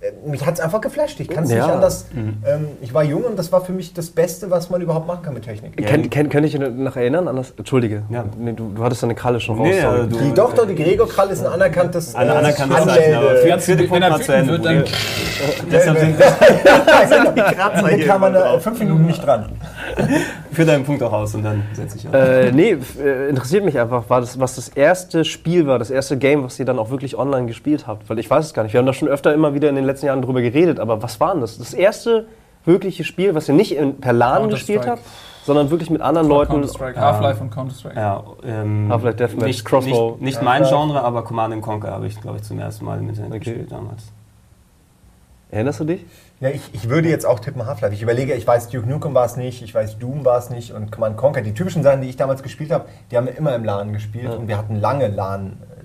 äh, mich hat es einfach geflasht. Ich kann es Ja. nicht anders. Ähm, ich war jung und das war für mich das Beste, was man überhaupt machen kann mit Technik. Kenn, kenn, könnte ich dich noch erinnern an das? Entschuldige. Ja. Nee, du, du hattest deine Kralle schon raus. Nee, aber du- Die Tochter, die Gregor Krall, ist ein anerkanntes äh, anerkanntes Anmelde- Zeichen, aber Wenn vierte er Punkt mal zu Ende. wütend wird, dann Deshalb sind Hier kam man äh, fünf Minuten nicht dran. Führ deinen Punkt auch aus und dann setze ich auf. Äh, nee, äh, interessiert mich einfach, war das, was das erste Spiel war, das erste Game, was ihr dann auch wirklich online gespielt habt. Weil ich weiß es gar nicht. Wir haben da schon öfter immer wieder in den letzten Jahren drüber geredet, aber was war denn das? Das erste wirkliche Spiel, was ihr nicht in, per LAN gespielt habt, sondern wirklich mit anderen Leuten. Counter-Strike, Half-Life und Counter-Strike. Ja, ähm, Half-Life Deathmatch, nicht, Crossbow. Nicht, nicht mein Genre, aber Command Conquer habe ich, glaube ich, zum ersten Mal im Internet Okay. gespielt damals. Erinnerst du dich? Ja, ich, ich würde jetzt auch tippen Half-Life. Ich überlege, ich weiß, Duke Nukem war es nicht, ich weiß, Doom war es nicht und Command Conquer. Die typischen Sachen, die ich damals gespielt habe, die haben wir immer im LAN gespielt und wir hatten lange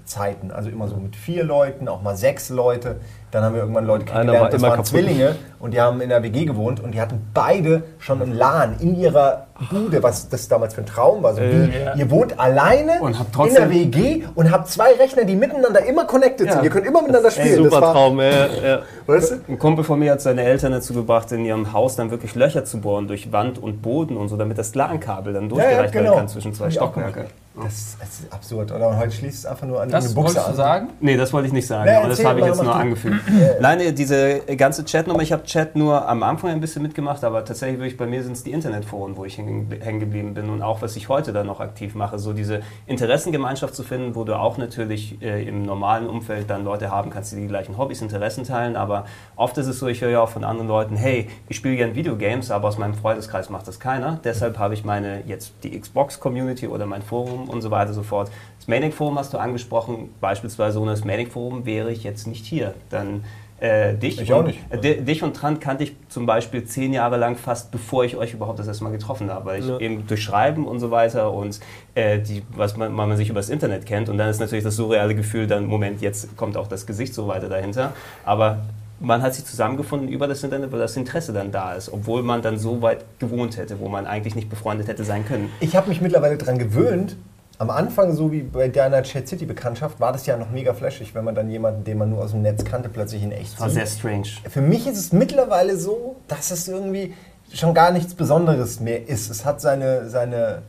LAN-Zeiten. Also immer so mit vier Leuten, auch mal sechs Leute. Dann haben wir irgendwann Leute war kennengelernt, das immer waren kaputt. Zwillinge und die haben in der WG gewohnt und die hatten beide schon im LAN in ihrer Bude, was das damals für ein Traum war. So wie, ja. Ihr wohnt alleine Und habt in der WG und habt zwei Rechner, die miteinander immer connected sind. Ihr könnt immer miteinander spielen. Super das war, Traum, ja, ja. weißt du? Ein Kumpel von mir hat seine Eltern dazu gebracht, in ihrem Haus dann wirklich Löcher zu bohren durch Wand und Boden und so, damit das LAN-Kabel dann durchgereicht genau. werden kann zwischen zwei Stockwerke. Das, das ist absurd, oder? Und heute schließt es einfach nur an Das eine Buchse wolltest du an. sagen? Nee, das wollte ich nicht sagen, Nee, aber das habe ich jetzt nur du. angefügt. Nein, nee, diese ganze Chatnummer, ich habe Chat nur am Anfang ein bisschen mitgemacht, aber tatsächlich wirklich bei mir sind es die Internetforen, wo ich hängen hängen geblieben bin und auch was ich heute dann noch aktiv mache, so diese Interessengemeinschaft zu finden, wo du auch natürlich äh, im normalen Umfeld dann Leute haben kannst, die die gleichen Hobbys, Interessen teilen, aber oft ist es so, ich höre ja auch von anderen Leuten, hey, ich spiele gerne Videogames, aber aus meinem Freundeskreis macht das keiner, deshalb habe ich meine jetzt die Xbox-Community oder mein Forum und so weiter und so fort. Das Manic-Forum hast du angesprochen, beispielsweise ohne das Manic-Forum wäre ich jetzt nicht hier. Dann äh, dich, Ich auch und, nicht. äh, di- dich und Trant kannte ich zum Beispiel zehn Jahre lang fast, bevor ich euch überhaupt das erste Mal getroffen habe, weil ich Ja. eben durch Schreiben und so weiter und äh, die, was man, man sich über das Internet kennt und dann ist natürlich das surreale Gefühl, dann Moment, jetzt kommt auch das Gesicht so weiter dahinter, aber man hat sich zusammengefunden über das Internet, weil das Interesse dann da ist, obwohl man dann so weit gewohnt hätte, wo man eigentlich nicht befreundet hätte sein können. Ich habe mich mittlerweile daran gewöhnt. Am Anfang, so wie bei deiner Chat City-Bekanntschaft, war das ja noch mega flashig, wenn man dann jemanden, den man nur aus dem Netz kannte, plötzlich in echt Das war sieht. sehr strange. Für mich ist es mittlerweile so, dass es irgendwie schon gar nichts Besonderes mehr ist. Es hat seine, seine,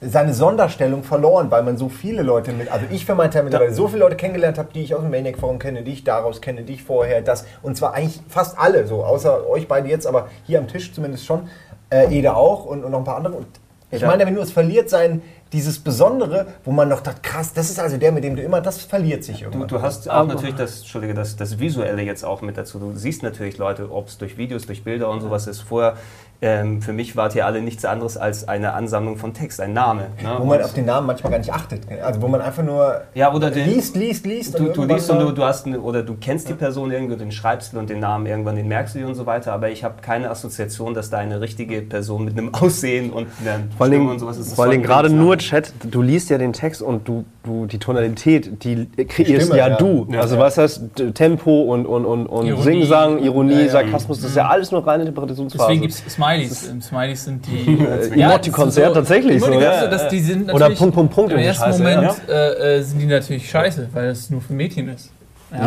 seine Sonderstellung verloren, weil man so viele Leute mit, also ich für meinen Teil mittlerweile so viele Leute kennengelernt habe, die ich aus dem Maniac Forum kenne, die ich daraus kenne, die ich vorher, das, und zwar eigentlich fast alle, so, außer euch beide jetzt, aber hier am Tisch zumindest schon, äh, Ede auch und, und noch ein paar andere. Und ich Ja. meine, wenn nur es verliert sein, dieses Besondere, wo man noch dachte, krass, das ist also der, mit dem du immer, das verliert sich Du, irgendwann. du hast auch Aber- natürlich das, Entschuldige, das, das Visuelle jetzt auch mit dazu. Du siehst natürlich Leute, ob es durch Videos, durch Bilder und sowas ist. Vorher, ähm, für mich wart ihr alle nichts anderes als eine Ansammlung von Text, ein Name. Ne? wo man Und- auf den Namen manchmal gar nicht achtet. Also wo man einfach nur Ja, oder den- liest, liest, liest. Du, du liest und du, du hast eine, oder du kennst die Person irgendwie, den schreibst du und den Namen irgendwann, den merkst du dir und so weiter, aber ich habe keine Assoziation, dass da eine richtige Person mit einem Aussehen und einer Vor Stimme und sowas ist. Vor sollte gerade nur. Videochat, du liest ja den Text und du, du die Tonalität, die kreierst Stimme, ja, ja. du. Ja. also was heißt d- Tempo und, und, und, und Ironie. Singsang, Ironie, Ja, ja. Sarkasmus, das ist ja alles nur reine Interpretationsphase. Deswegen gibt es Smileys. Ähm, Smileys sind die. Äh, Emoticons, tatsächlich so, Emoticons, ja. das, die sind Oder Punkt, Punkt, Punkt Im ersten Scheiße, Moment äh, äh, sind die natürlich scheiße, weil es nur für Mädchen ist.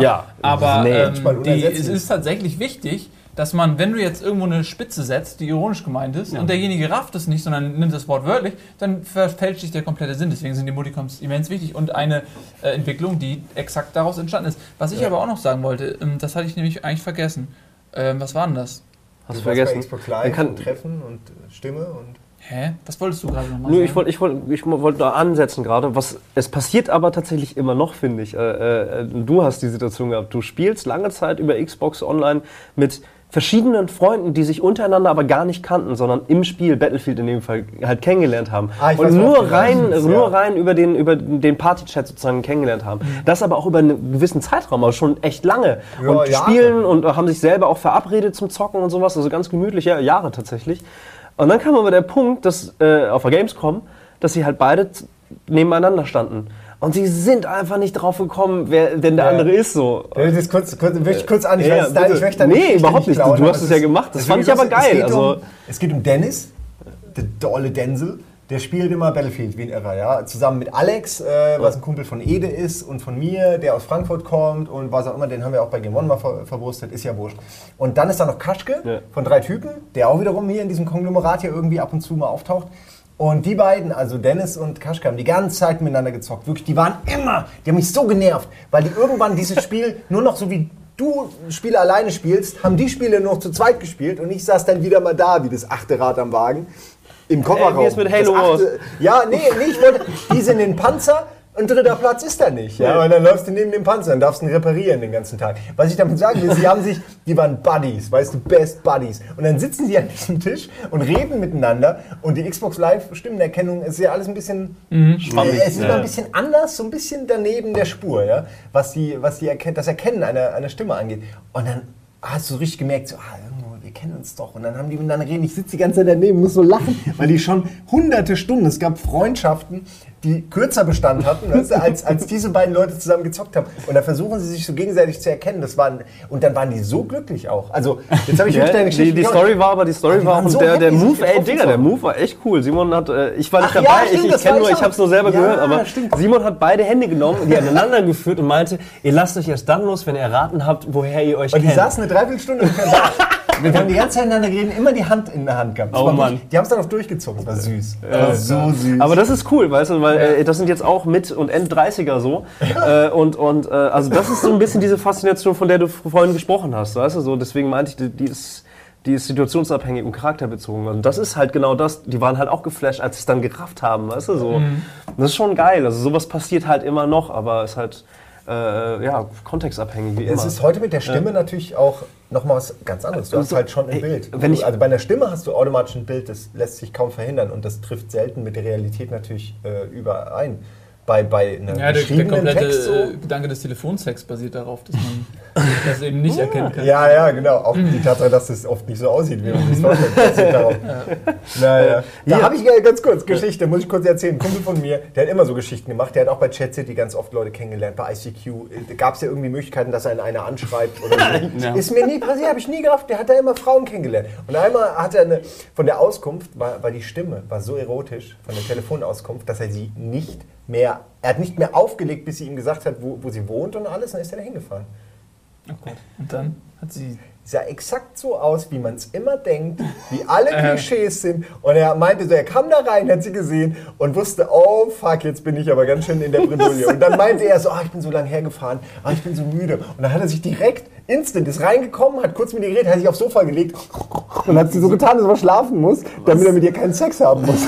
Ja. Aber Nee, ähm, die, es ist tatsächlich wichtig, dass man, wenn du jetzt irgendwo eine Spitze setzt, die ironisch gemeint ist, und derjenige rafft es nicht, sondern nimmt das Wort wörtlich, dann verfälscht sich der komplette Sinn. Deswegen sind die Emoticons immens wichtig und eine äh, Entwicklung, die exakt daraus entstanden ist. Was ich aber auch noch sagen wollte, ähm, das hatte ich nämlich eigentlich vergessen. Ähm, was war denn das? Hast du vergessen? Bei Xbox Live kann- und Treffen und Stimme und. Hä? Was wolltest du gerade nochmal Nö, sagen? ich wollte ich wollt, ich wollt da ansetzen gerade. Was Es passiert aber tatsächlich immer noch, finde ich. Äh, äh, du hast die Situation gehabt. Du spielst lange Zeit über Xbox Online mit verschiedenen Freunden, die sich untereinander aber gar nicht kannten, sondern im Spiel Battlefield in dem Fall halt kennengelernt haben. Ah, weiß, und worauf nur rein, hinaus willst, nur ja. rein über den, über den Partychat sozusagen kennengelernt haben. Das aber auch über einen gewissen Zeitraum, also schon echt lange. Ja, und Jahre. spielen und haben sich selber auch verabredet zum Zocken und sowas, also ganz gemütlich, ja, Jahre tatsächlich. Und dann kam aber der Punkt, dass äh, auf der Gamescom, dass sie halt beide nebeneinander standen. Und sie sind einfach nicht drauf gekommen, wer denn der Ja. andere ist so. Ja, das kurz, kurz, möchte ich kurz an, ich Ja, weiß, da, bitte. ich möchte da Nee, Geschichte überhaupt nicht. Du- klauen, du hast es ja gemacht. Das fand ich aber geil, Es geht, also- um, es geht um Dennis, der, der olle Denzel. Der spielt immer Battlefield wie ein Irrer, ja. Zusammen mit Alex, äh, was ein Kumpel von Ede ist und von mir, der aus Frankfurt kommt und was auch immer, den haben wir auch bei Game One mal ver verwurstet, ist ja wurscht. Und dann ist da noch Kaschke Ja. von drei Typen, der auch wiederum hier in diesem Konglomerat hier irgendwie ab und zu mal auftaucht. Und die beiden, also Dennis und Kaschke, haben die ganze Zeit miteinander gezockt. Wirklich, die waren immer, die haben mich so genervt, weil die irgendwann dieses Spiel nur noch so wie du Spiele alleine spielst, haben die Spiele nur noch zu zweit gespielt und ich saß dann wieder mal da, wie das achte Rad am Wagen. Im Kofferraum. wie es mit Halo achte- Ja, nee, nee, ich wollte, die sind in den Panzer und dritter Platz ist da nicht. Ja? Und dann läufst du neben dem Panzer und darfst ihn reparieren den ganzen Tag. Was ich damit sagen will, sie haben sich, die waren Buddies, weißt du, Best Buddies. Und dann sitzen sie an diesem Tisch und reden miteinander und die Xbox Live Stimmenerkennung ist ja alles ein bisschen, Schwammig. äh, es ist Ja. mal ein bisschen anders, so ein bisschen daneben der Spur, ja, was die, was die erken das Erkennen einer, einer Stimme angeht. Und dann hast du richtig gemerkt, so, ah, irgendwo, wir kennen uns doch. Und dann haben die miteinander reden. Ich sitze die ganze Zeit daneben, muss so lachen, weil die schon hunderte Stunden, es gab Freundschaften, die kürzer Bestand hatten, du, als, als diese beiden Leute zusammen gezockt haben. Und da versuchen sie sich so gegenseitig zu erkennen. Das waren, und dann waren die so glücklich auch. Also, jetzt habe ich Ja, wirklich deine die, Geschichte die gehört. Story war aber die Story Aber die war und so der, der Move, ey Digga, der. Move war echt cool. Simon hat, äh, ich war nicht Ach ja, dabei, stimmt, ich, ich kenne nur, ich habe es nur selber Ja, gehört, aber stimmt. Simon hat beide Hände genommen und die aneinander geführt und meinte, ihr lasst euch erst dann los, wenn ihr erraten habt, woher ihr euch Und die kennt. saßen eine Dreiviertelstunde da. Wir haben die ganze Zeit miteinander geredet, immer die Hand in der Hand gehabt. Das Oh Mann. Die haben es dann auch durchgezogen, das war süß. Das war so süß. Aber das ist cool, weißt du, weil äh, das sind jetzt auch Mit- und End-30er so. äh, und und äh, also das ist so ein bisschen diese Faszination, von der du vorhin gesprochen hast, weißt du, so deswegen meinte ich, die, die ist die ist situationsabhängig und charakterbezogen. Und das ist halt genau das. Die waren halt auch geflasht, als sie es dann gerafft haben, weißt du, so. Das ist schon geil. Also sowas passiert halt immer noch, aber ist halt äh, ja kontextabhängig wie immer. Es ist heute mit der Stimme natürlich auch nochmal was ganz anderes. Du hast Also, halt schon ein ey, Bild. wenn ich- also bei einer Stimme hast du automatisch ein Bild, das lässt sich kaum verhindern und das trifft selten mit der Realität natürlich äh, überein. Bei, bei einem Ja, der, der komplette Text so. äh, Gedanke des Telefonsex basiert darauf, dass man das eben nicht erkennen kann. Ja, ja, genau. Auch die Tatsache, dass es oft nicht so aussieht, wie man sich vorstellt. basiert darauf. Naja. Da Ja. habe ich äh, ganz kurz Geschichte, muss ich kurz erzählen. Ein Kumpel von mir, der hat immer so Geschichten gemacht. Der hat auch bei Chat City ganz oft Leute kennengelernt. Bei ICQ gab es ja irgendwie Möglichkeiten, dass einen einer anschreibt oder so. Ja. Ist mir nie passiert, habe ich nie gerafft. Der hat da immer Frauen kennengelernt. Und einmal hat er eine, von der Auskunft, war, war die Stimme, war so erotisch, von der Telefonauskunft, dass er sie nicht mehr, er hat nicht mehr aufgelegt, bis sie ihm gesagt hat, wo, wo sie wohnt und alles. Und dann ist er da hingefahren. Oh Gott. Und dann hat sie. sah exakt so aus, wie man es immer denkt, wie alle Äh. Klischees sind. Und er meinte so, er kam da rein, hat sie gesehen und wusste, oh fuck, jetzt bin ich aber ganz schön in der Bredouille. Und dann meinte er so, ah, ich bin so lange hergefahren, ah, ich bin so müde. Und dann hat er sich direkt, instant, ist reingekommen, hat kurz mit ihr geredet, hat sich aufs Sofa gelegt und hat sie so getan, dass er schlafen muss, damit er mit ihr keinen Sex haben muss.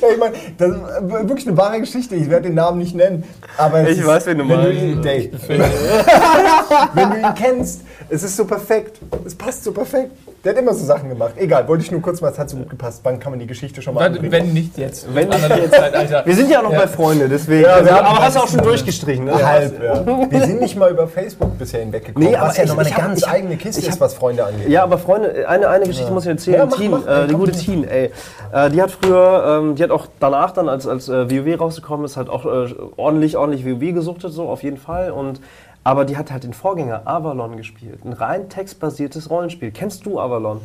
Ja, ich meine, das ist wirklich eine wahre Geschichte. Ich werde den Namen nicht nennen. Aber es Ich ist, weiß, wen du wenn meinst. ihn, Dave, wenn du ihn kennst, es ist so perfekt. Es passt so perfekt. Der hat immer so Sachen gemacht. Egal, wollte ich nur kurz mal, es hat so gut gepasst. Wann kann man die Geschichte schon mal Wenn, anbringen? wenn nicht jetzt. Wenn nicht jetzt. Zeitalter. wir sind ja auch noch Ja. bei Freunde, deswegen. Ja, also, aber hast du auch schon durchgestrichen, ne? Halb, ja. Wir sind nicht mal über Facebook bisher hinweggekommen, Nee, aber was ja ich- nochmal eine ganz hab- eigene Kiste ich hab- ist, was Freunde angeht. Ja, aber Freunde, eine, eine Geschichte muss ich erzählen. Ja, mach, Teen, mach, äh, die gute. Teen, ey. Äh, die hat früher ähm, die hat auch danach dann, als, als äh, WoW rausgekommen ist, halt auch äh, ordentlich, ordentlich WoW gesuchtet, so auf jeden Fall. Und, aber die hat halt den Vorgänger Avalon gespielt. Ein rein textbasiertes Rollenspiel. Kennst du Avalon?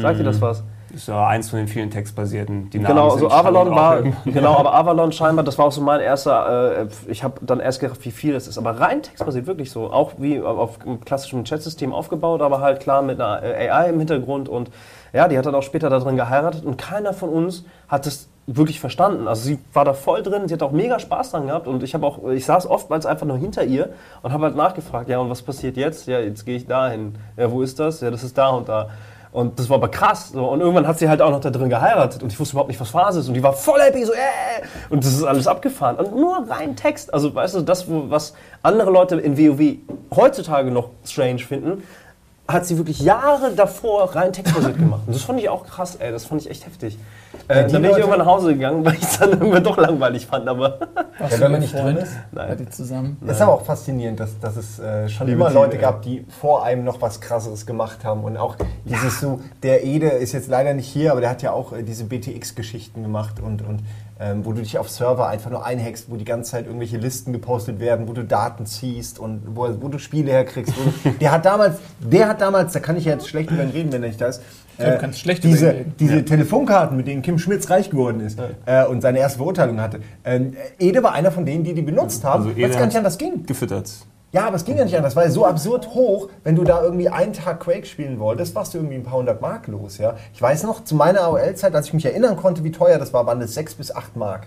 Sagt dir das was? Das ist ja eins von den vielen textbasierten. Die Namen Genau, so Avalon war, genau, aber Avalon scheinbar, das war auch so mein erster, äh, ich habe dann erst gedacht, wie viel das ist, aber rein textbasiert, wirklich so, auch wie auf einem klassischen Chatsystem aufgebaut, aber halt klar mit einer AI im Hintergrund und ja, die hat dann auch später da drin geheiratet und keiner von uns hat es wirklich verstanden. Also sie war da voll drin, sie hat auch mega Spaß dran gehabt und ich habe auch, ich saß oftmals einfach nur hinter ihr und habe halt nachgefragt, ja und was passiert jetzt? Ja, jetzt gehe ich dahin. Ja, wo ist das? Ja, das ist da und da. Und das war aber krass. So. Und irgendwann hat sie halt auch noch da drin geheiratet und ich wusste überhaupt nicht, was Phase ist. Und die war voll happy, so, äh! Und das ist alles abgefahren. Und nur rein Text. Also, weißt du, das, was andere Leute in WoW heutzutage noch strange finden, hat sie wirklich Jahre davor rein textbasiert gemacht. Und das fand ich auch krass, ey. Das fand ich echt heftig. Äh, die dann bin ich irgendwann nach Hause gegangen, weil ich es dann irgendwann doch langweilig fand. Aber Ja, wenn man nicht drin ist. Nein. Ihr zusammen? Das ist aber auch faszinierend, dass, dass es äh, schon Liebe immer Team, Leute ey. gab, die vor einem noch was Krasseres gemacht haben. Und auch dieses so, der Ede ist jetzt leider nicht hier, aber der hat ja auch äh, diese BTX-Geschichten gemacht und, und ähm, wo du dich auf Server einfach nur einhackst, wo die ganze Zeit irgendwelche Listen gepostet werden, wo du Daten ziehst und wo, wo du Spiele herkriegst. Der hat damals, der hat damals, da kann ich ja jetzt schlecht über ihn reden, wenn er nicht da ist. Ja, du kannst schlecht diese, diese Telefonkarten, mit denen Kim Schmitz reich geworden ist äh, und seine erste Verurteilung hatte. Ähm, Ede war einer von denen, die die benutzt haben, Also weil es gar nicht anders ging. gefüttert. Ja, aber es ging ja nicht anders, weil so absurd hoch, wenn du da irgendwie einen Tag Quake spielen wolltest, warst du irgendwie ein paar hundert Mark los. Ja? Ich weiß noch, zu meiner AOL-Zeit, als ich mich erinnern konnte, wie teuer das war, waren das sechs bis acht Mark.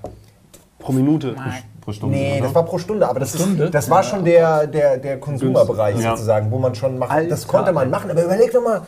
pro Minute. Pro Stunde, Nee, oder? das war pro Stunde, aber das, Stunde? Ist, das war schon der, der, der Konsumerbereich Ja. sozusagen, wo man schon macht. Das konnte man machen, aber überleg doch mal,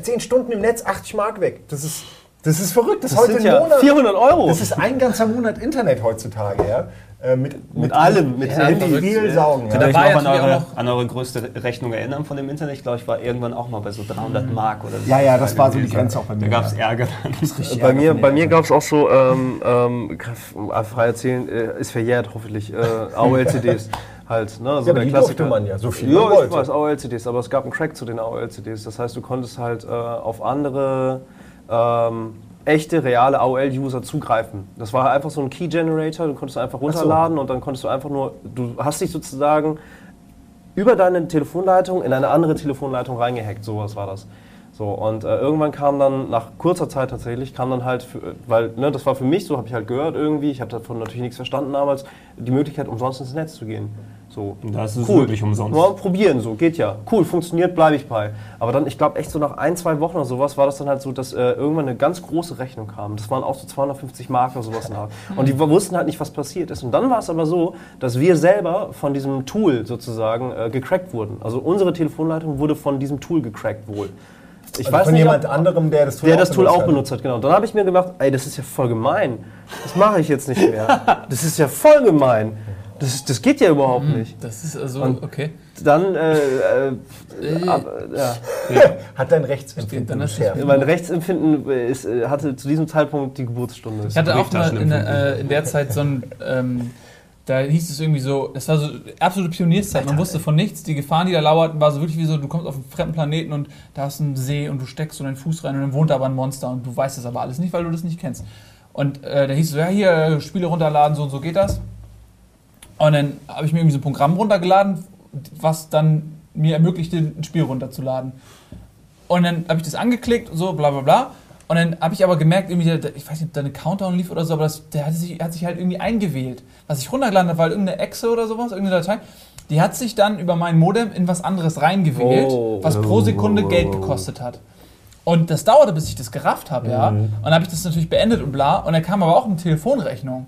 10 Stunden im Netz, 80 Mark weg. Das ist, das ist verrückt. Das, ist Das heute sind ein ja Monat. 400 Euro. Das ist ein ganzer Monat Internet heutzutage, ja. Äh, mit, Mit allem, mit ja, Handy. viel Saugen. Könnt ihr euch noch an eure, auch an eure größte Rechnung erinnern von dem Internet? Ich glaube, ich war irgendwann auch mal bei so 300 Mark oder so. Ja, ja, das war so die. Grenze auch bei mir, Da gab es. Ärger dann. Bei mir, bei mir gab es auch so, ähm, ähm, ich frei erzählen, äh, ist verjährt hoffentlich, äh, AOL-CDs halt. Ne, so Ja, aber die durfte man ja, so viel Ja, ich wollte. weiß, AOL-CDs, aber es gab einen Crack zu den AOL-CDs. Das heißt, du konntest halt äh, auf andere ähm, echte, reale AOL-User zugreifen. Das war einfach so ein Key-Generator, du konntest einfach runterladen und dann konntest du einfach nur, du hast dich sozusagen über deine Telefonleitung in eine andere Telefonleitung reingehackt, sowas war das. So, und äh, irgendwann kam dann, nach kurzer Zeit tatsächlich, kam dann halt, für, weil ne, das war für mich so, habe ich halt gehört irgendwie, ich habe davon natürlich nichts verstanden damals, die Möglichkeit, umsonst ins Netz zu gehen. So, Und da ist es wirklich umsonst. Mal probieren, so, geht ja. Cool, funktioniert, bleibe ich bei. Aber dann, ich glaube, echt so nach ein, zwei Wochen oder sowas war das dann halt so, dass äh, irgendwann eine ganz große Rechnung kam. Das waren auch so 250 Mark oder sowas nach. Und die wussten halt nicht, was passiert ist. Und dann war es aber so, dass wir selber von diesem Tool sozusagen äh, gecrackt wurden. Also unsere Telefonleitung wurde von diesem Tool gecrackt wohl. Ich Also von nicht, jemand ob- anderem, der das Tool der das Tool auch hat. benutzt hat, genau. Und dann habe ich mir gedacht, ey, das ist ja voll gemein. Das mache ich jetzt nicht mehr. Das ist ja voll gemein. Das, das geht ja überhaupt nicht. Das ist also, Und- okay. Dann, äh, äh, ab, ja. Hat dein Rechtsempfinden Dann hast mein Rechtsempfinden ist, äh, hatte zu diesem Zeitpunkt die Geburtsstunde. Ich hatte auch mal in, Brieftaschenempfinden. äh, in der Zeit so ein, ähm, da hieß es irgendwie so, es war so absolute Pionierszeit, man wusste von nichts, die Gefahren, die da lauerten, war so wirklich wie so, du kommst auf einen fremden Planeten und da ist ein See und du steckst so deinen Fuß rein und dann wohnt da aber ein Monster und du weißt das aber alles nicht, weil du das nicht kennst. Und äh, da hieß es so, ja hier, äh, Spiele runterladen, so und so geht das. Und dann habe ich mir irgendwie so ein Programm runtergeladen, was dann mir ermöglichte, ein Spiel runterzuladen. Und dann habe ich das angeklickt, so bla bla bla. Und dann habe ich aber gemerkt, irgendwie, ich weiß nicht, ob da eine Countdown lief oder so, aber das, der hat sich, hat sich halt irgendwie eingewählt. Was ich runtergeladen habe, war halt irgendeine Exe oder sowas, irgendeine Datei. Die hat sich dann über mein Modem in was anderes reingewählt, Oh. was pro Sekunde Geld gekostet hat. Und das dauerte, bis ich das gerafft habe, ja. Und dann habe ich das natürlich beendet und bla. Und dann kam aber auch eine Telefonrechnung.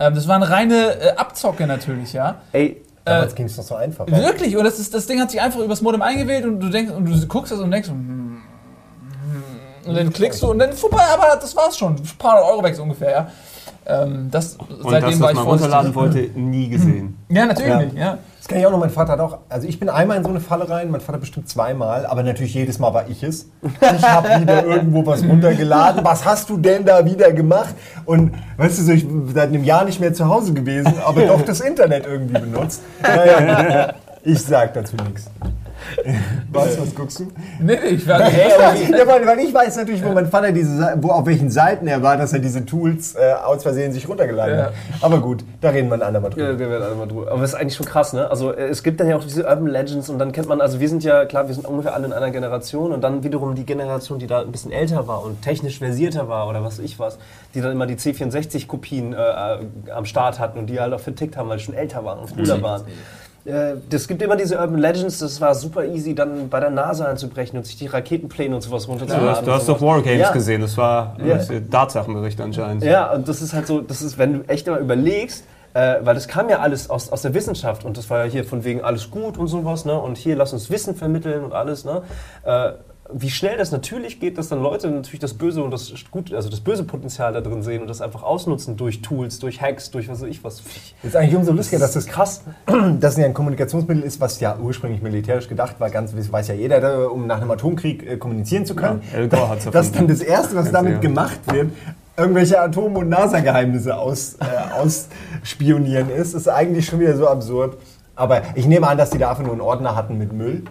Ähm, das war eine reine äh, Abzocke natürlich, ja. Ey, Damals ging es noch so einfach. Wirklich, und das, ist, das Ding hat sich einfach übers Modem eingewählt und du denkst und du guckst das und denkst, hm, und dann klickst du und dann vorbei, aber das war's schon. Ein paar hundert Euro weg so ungefähr, ja. Ähm, das, Und seitdem das, war was ich man vorsichtig. runterladen wollte, nie gesehen. Ja, natürlich Ja. nicht, ja. Das kann ich auch noch, mein Vater hat auch, also ich bin einmal in so eine Falle rein, mein Vater bestimmt zweimal, aber natürlich jedes Mal war ich es. Ich habe wieder irgendwo was runtergeladen. Was hast du denn da wieder gemacht? Und weißt du, so, ich bin seit einem Jahr nicht mehr zu Hause gewesen, aber doch das Internet irgendwie benutzt. Naja, ich sag dazu nichts. Was, was guckst du? Nee, nee, ich war ich, ja, weil, weil ich weiß natürlich, wo mein Vater diese, wo, auf welchen Seiten er war, dass er diese Tools äh, aus Versehen sich runtergeladen Ja. hat. Aber gut, da reden wir ein andermal drüber. Ja, wir werden alle mal drüber. Aber das ist eigentlich schon krass, ne? Also äh, es gibt dann ja auch diese Urban Legends und dann kennt man, also wir sind ja, klar, wir sind ungefähr alle in einer Generation und dann wiederum die Generation, die da ein bisschen älter war und technisch versierter war oder was ich was, die dann immer die C64-Kopien äh, äh, am Start hatten und die halt auch vertickt haben, weil die schon älter waren und cooler waren. Äh, Es gibt immer diese Urban Legends, das war super easy, dann bei der NASA einzubrechen und sich die Raketenpläne und sowas runterzuladen. Du hast, du hast doch sowas. Wargames Ja. gesehen, das war Ja. Datsachenbericht anscheinend. Ja, und das ist halt so, das ist, wenn du echt mal überlegst, äh, weil das kam ja alles aus, aus der Wissenschaft und das war ja hier von wegen alles gut und sowas, ne? Und hier lass uns Wissen vermitteln und alles, ne? Äh, wie schnell das natürlich geht, dass dann Leute natürlich das Böse und das gut, also das böse Potenzial da drin sehen und das einfach ausnutzen durch Tools, durch Hacks, durch was weiß ich was. ist eigentlich umso lustiger, dass das krass, dass es ja ein Kommunikationsmittel ist, was ja ursprünglich militärisch gedacht war, ganz weiß ja jeder, da, um nach einem Atomkrieg äh, kommunizieren zu können. Ja, das ist dann das Erste, was damit gemacht wird, irgendwelche Atom- und NASA-Geheimnisse aus, äh, ausspionieren ist, ist eigentlich schon wieder so absurd. Aber ich nehme an, dass die da einfach nur einen Ordner hatten mit Müll,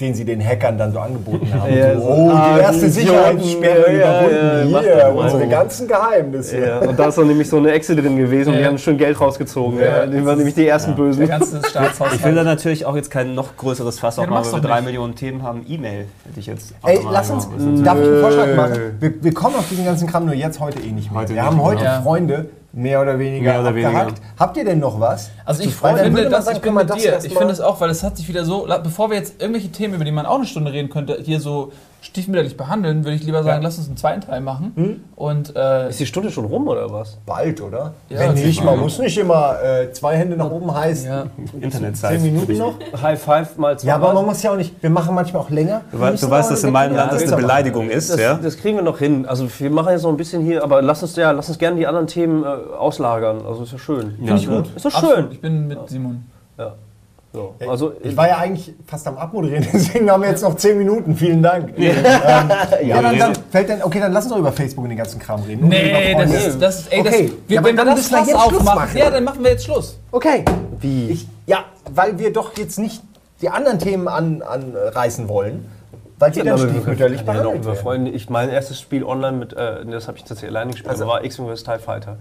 den sie den Hackern dann so angeboten haben. Ja, so, oh, ah, die erste Sicherheitssperre ja, überwunden. ja, Hier, unsere ganzen Geheimnisse. Ja, und da ist dann nämlich so eine Echse drin gewesen und die haben schön Geld rausgezogen. Ja, Ja, die waren nämlich die ersten der Bösen. ganze Staatshaushalt. Ich will da natürlich auch jetzt kein noch größeres Fass aufmachen, weil wir drei nicht. Millionen Themen haben. E-Mail hätte ich jetzt auch Ey, lass uns, darf ich einen Vorschlag machen? Wir, wir kommen auf diesen ganzen Kram nur jetzt heute eh nicht mehr. Heute wir nicht, haben heute. Freunde mehr oder weniger Mehr oder weniger. abgehakt. Habt ihr denn noch was? Also ich würde man dass sagen, ich bin mit das dir. Ich finde es auch, weil es hat sich wieder so, bevor wir jetzt irgendwelche Themen, über die man auch eine Stunde reden könnte, hier so stiefmütterlich behandeln, würde ich lieber sagen, Ja. lass uns einen zweiten Teil machen. Hm? Und äh, Ist die Stunde schon rum oder was? Bald, oder? Ja, Wenn nicht, man muss nicht immer äh, zwei Hände nach oben heißt. ja. Internetzeit. Zehn Minuten noch? High Five mal zwei. Ja, aber man muss ja auch nicht. Wir machen manchmal auch länger. Du, weißt- du weißt, dass in meinem Land das eine Beleidigung ist, Das, ja? das kriegen wir noch hin. Also wir machen jetzt noch ein bisschen hier, aber lass uns ja, lass uns gerne die anderen Themen äh, auslagern. Also ist ja schön. Finde ich Ja. gut. Ist doch Absolut. schön. Ich bin mit Simon. Ja. So. Also Ich war ja eigentlich fast am Abmoderieren, deswegen haben wir jetzt noch zehn Minuten. Vielen Dank. Ähm, ja, dann, dann fällt dann, okay, dann lass uns doch über Facebook und den ganzen Kram reden. Nee, das ist, das ist, ey, Okay. das, wir, Ja, wenn wir dann das Schluss aufmachen, machen. ja, dann machen wir jetzt Schluss. Okay. wie? Ich, ja, weil wir doch jetzt nicht die anderen Themen an, anreißen wollen, weil die dann Aber wir- stiefmütterlich ja, doch, behandelt werden. Freunde, ich mein erstes Spiel online mit, äh, das habe ich tatsächlich alleine gespielt, Also- war X-Wing vs. TIE Fighter.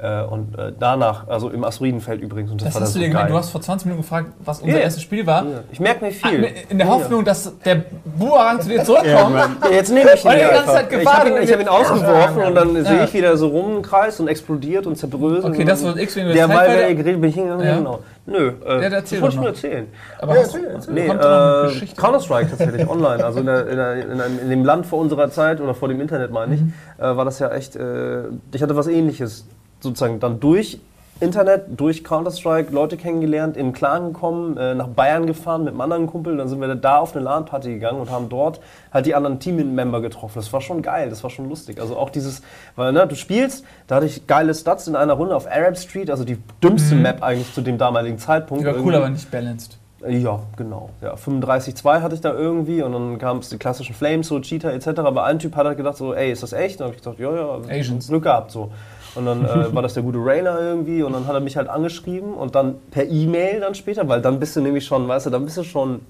Äh, und äh, danach, also im Asteroidenfeld übrigens. Und das, Das war hast du dir so geil. Du hast vor 20 Minuten gefragt, was unser Ja. erstes Spiel war. Ja. Ich merke mir viel. In der Hoffnung, dass der Bumerang zu dir zurückkommt. Ja, jetzt nehme ich ihn. Weil die hier ganze Zeit ich habe ihn, und hab ihn wir- ausgeworfen und dann Ja. sehe ich wieder so rum im Kreis und explodiert und zerbröselt. Okay, das war X-Wing vs. Der TIE Ball Fighter. wäre geredet, bin ich hingegangen. Ja. Genau. Nö, äh, Ja, das wollte ich nur erzählen. Aber Ja, erzähl, erzähl. Nee, äh? Counter-Strike tatsächlich online. Also in, der, in, der, in, einem- in dem Land vor unserer Zeit oder vor dem Internet meine ich, Mhm. äh, war das ja echt. Äh, ich hatte was ähnliches sozusagen dann durch Internet, durch Counter-Strike Leute kennengelernt, in den Clan gekommen, äh, nach Bayern gefahren mit einem anderen Kumpel. Dann sind wir da auf eine LAN-Party gegangen und haben dort halt die anderen Team-Member getroffen. Das war schon geil, das war schon lustig. Also auch dieses, weil ne, du spielst, da hatte ich geile Stats in einer Runde auf Arab Street, also die dümmste Map eigentlich zu dem damaligen Zeitpunkt. Die war cool, aber nicht balanced. Ja, genau. Ja, 35,2 hatte ich da irgendwie und dann kam es die klassischen Flames, so Cheater etc. Aber ein Typ hat halt gedacht so, ey, ist das echt? Und dann habe ich gesagt, ja, ja, Asians. Glück gehabt so. Und dann äh, war das der gute Rainer irgendwie und dann hat er mich halt angeschrieben und dann per E-Mail dann später, weil dann bist du nämlich schon, weißt du, dann bist du schon,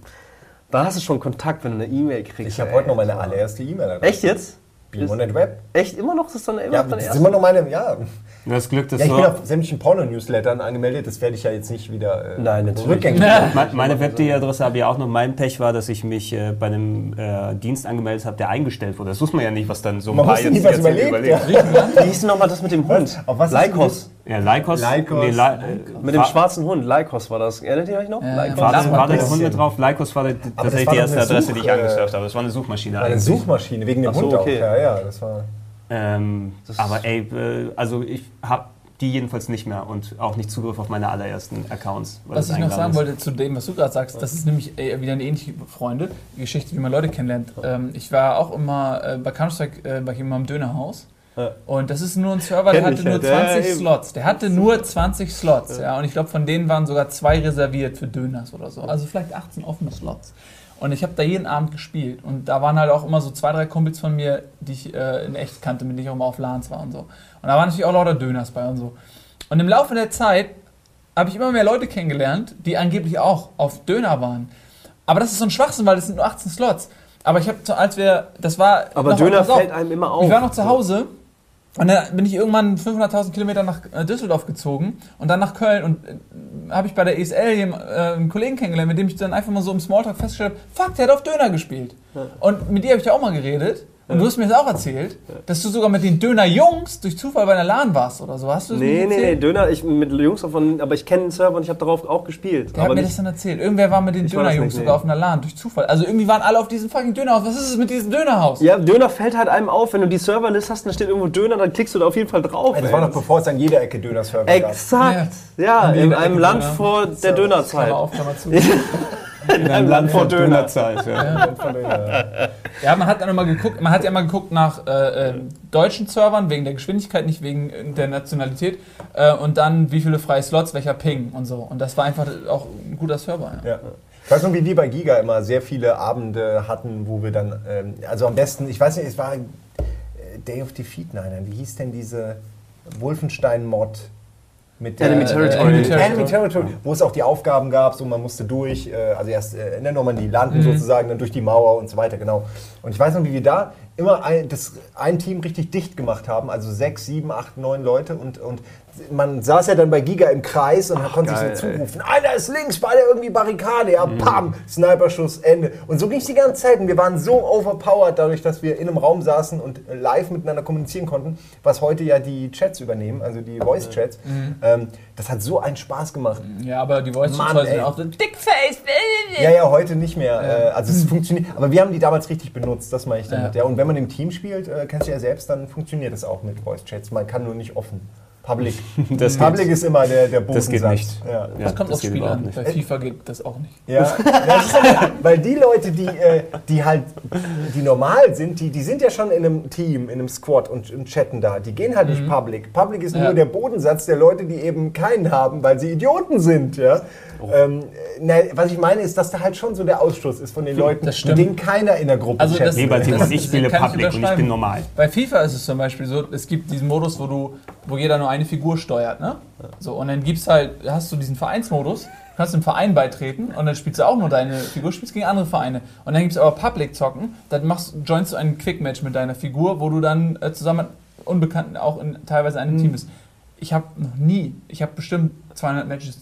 da hast du schon Kontakt, wenn du eine E-Mail kriegst. Ich habe heute noch meine allererste E-Mail. Echt jetzt? Beamonet Web. Echt immer noch? Das ist dann immer Ja, noch dein das ist immer noch meine, ja. Das Glück, dass Ja, ich so, bin auf sämtlichen Porno-Newslettern angemeldet, das werde ich ja jetzt nicht wieder äh, Nein, natürlich rückgängig machen. Me- meine Web.de-Adresse habe ich auch noch. Mein Pech war, dass ich mich äh, bei einem äh, Dienst angemeldet habe, der eingestellt wurde. Das wusste man ja nicht, was dann so ein Man paar wusste nicht, was Jahrzehnte überlebt. Wie hieß denn nochmal das mit dem Hund? Auf was Lycos. Ja, Lycos. Lycos. Nee, Ly- äh, Mit dem war- schwarzen Hund. Lycos war das. Erinnert ihr euch noch? Ja, Lycos. War, Das da, war war da ein der Hund mit drauf? Lycos war tatsächlich war die erste Adresse, die ich angesurft habe. Das war eine Suchmaschine Eine. Suchmaschine, wegen dem Ach so, Hund okay. auch. Ja, ja, das war... Ähm, Das- aber ey, äh, also ich habe die jedenfalls nicht mehr und auch nicht Zugriff auf meine allerersten Accounts. Was ich noch sagen ist. wollte zu dem, was du gerade sagst, das ist nämlich äh, wieder eine ähnliche Freunde, Geschichte, wie man Leute kennenlernt. Ähm, ich war auch immer äh, bei Counter-Strike äh, bei jemandem im Dönerhaus. Ja. Und das ist nur ein Server, der hatte nur halt. Ja, 20 eben. Slots. Der hatte nur 20 Slots, ja. Und ich glaube, von denen waren sogar zwei reserviert für Döners oder so. Also vielleicht 18 offene Slots. Und ich habe da jeden Abend gespielt. Und da waren halt auch immer so zwei, drei Kumpels von mir, die ich äh, in echt kannte, mit denen ich auch immer auf LANs war und so. Und da waren natürlich auch lauter Döners bei und so. Und im Laufe der Zeit habe ich immer mehr Leute kennengelernt, die angeblich auch auf Döner waren. Aber das ist so ein Schwachsinn, weil das sind nur 18 Slots. Aber ich habe, als wir, das war. Aber Döner fällt einem immer auf. Ich war noch zu Hause und dann bin ich irgendwann 500.000 Kilometer nach äh, Düsseldorf gezogen und dann nach Köln und äh, habe ich bei der ESL äh, einen Kollegen kennengelernt, mit dem ich dann einfach mal so im Smalltalk festgestellt habe, fuck, der hat auf Döner gespielt. Und mit dir habe ich ja auch mal geredet. Und du hast mir das auch erzählt, dass du sogar mit den Döner-Jungs durch Zufall bei einer LAN warst oder so. Hast du das Nee, nee, nee? Döner, ich mit Jungs davon, aber ich kenne den Server und ich habe darauf auch gespielt. Der hat aber mir nicht- das dann erzählt. Irgendwer war mit den Döner-Jungs nicht, nee. sogar auf einer LAN durch Zufall. Also irgendwie waren alle auf diesem fucking Dönerhaus. Was ist es mit diesem Dönerhaus? ja, Döner fällt halt einem auf, wenn du die Serverlist hast, dann steht irgendwo Döner, dann klickst du da auf jeden Fall drauf. Das ey. war noch bevor es an jeder Ecke Döner-Server gab. Exakt. Ja, An in einem Ecke Land Döner. vor der Dönerzeit. Klammer auf, Klammer zu. In einem Land vor Dönerzeit. Ja. Ja, man hat dann immer geguckt, man hat ja immer geguckt nach äh, äh, deutschen Servern wegen der Geschwindigkeit, nicht wegen der Nationalität äh, und dann wie viele freie Slots, welcher Ping und so. Und das war einfach auch ein guter Server. Ja. Ja. Ich weiß noch, wie wir bei Giga immer sehr viele Abende hatten, wo wir dann, ähm, also am besten, ich weiß nicht, es war äh, Day of Defeat, nein, nein, wie hieß denn diese Wolfenstein-Mod? Mit Enemy Äh, Territory. Enemy Territory. Enemy Territory, wo es auch die Aufgaben gab, so man musste durch, äh, also erst äh, in der Normandie landen sozusagen, dann durch die Mauer und so weiter, genau. Und ich weiß noch, wie wir da immer ein, das, ein Team richtig dicht gemacht haben, also sechs, sieben, acht, neun Leute und, und man saß ja dann bei Giga im Kreis und konnte geil, sich so zurufen, einer ist links bei der irgendwie Barrikade, ja, pam, Sniperschuss, Ende. Und so ging es die ganze Zeit. Und wir waren so overpowered dadurch, dass wir in einem Raum saßen und live miteinander kommunizieren konnten, was heute ja die Chats übernehmen, also die Voice-Chats. Ähm, das hat so einen Spaß gemacht. Ja, aber die Voice Mann, sind auch so Dickface. Ja, ja, heute nicht mehr. Äh, also es funktioniert. Aber wir haben die damals richtig benutzt, das meine ich damit. Ja. Und wenn man im Team spielt, äh, kennst du ja selbst, dann funktioniert es auch mit Voice Chats. Man kann nur nicht offen. Public. Das Public geht. ist immer der, der Bodensatz. Das geht nicht. Ja. Das kommt das aufs Spiel an. nicht. Bei FIFA geht das auch nicht. Ja, das weil die Leute, die, äh, die halt, die normal sind, die, die sind ja schon in einem Team, in einem Squad und, und chatten da. Die gehen halt nicht public. Public ist Ja. nur der Bodensatz der Leute, die eben keinen haben, weil sie Idioten sind, ja. Ähm, ne, was ich meine, ist, dass da halt schon so der Ausschluss ist von den Leuten, das mit denen keiner in der Gruppe Also das-. Lieber Timon, Das- ich spiele kann ich Public und ich bin normal. Bei FIFA ist es zum Beispiel so, es gibt diesen Modus, wo du, wo jeder nur eine Figur steuert, ne? So, und dann gibt's halt, hast du diesen Vereinsmodus, du kannst dem Verein beitreten und dann spielst du auch nur deine Figur, spielst gegen andere Vereine. Und dann gibt's aber Public Zocken, dann machst, joinst du einen Quick-Match mit deiner Figur, wo du dann äh, zusammen mit Unbekannten auch in teilweise einem Team bist. Ich habe noch nie, ich habe bestimmt 200 Matches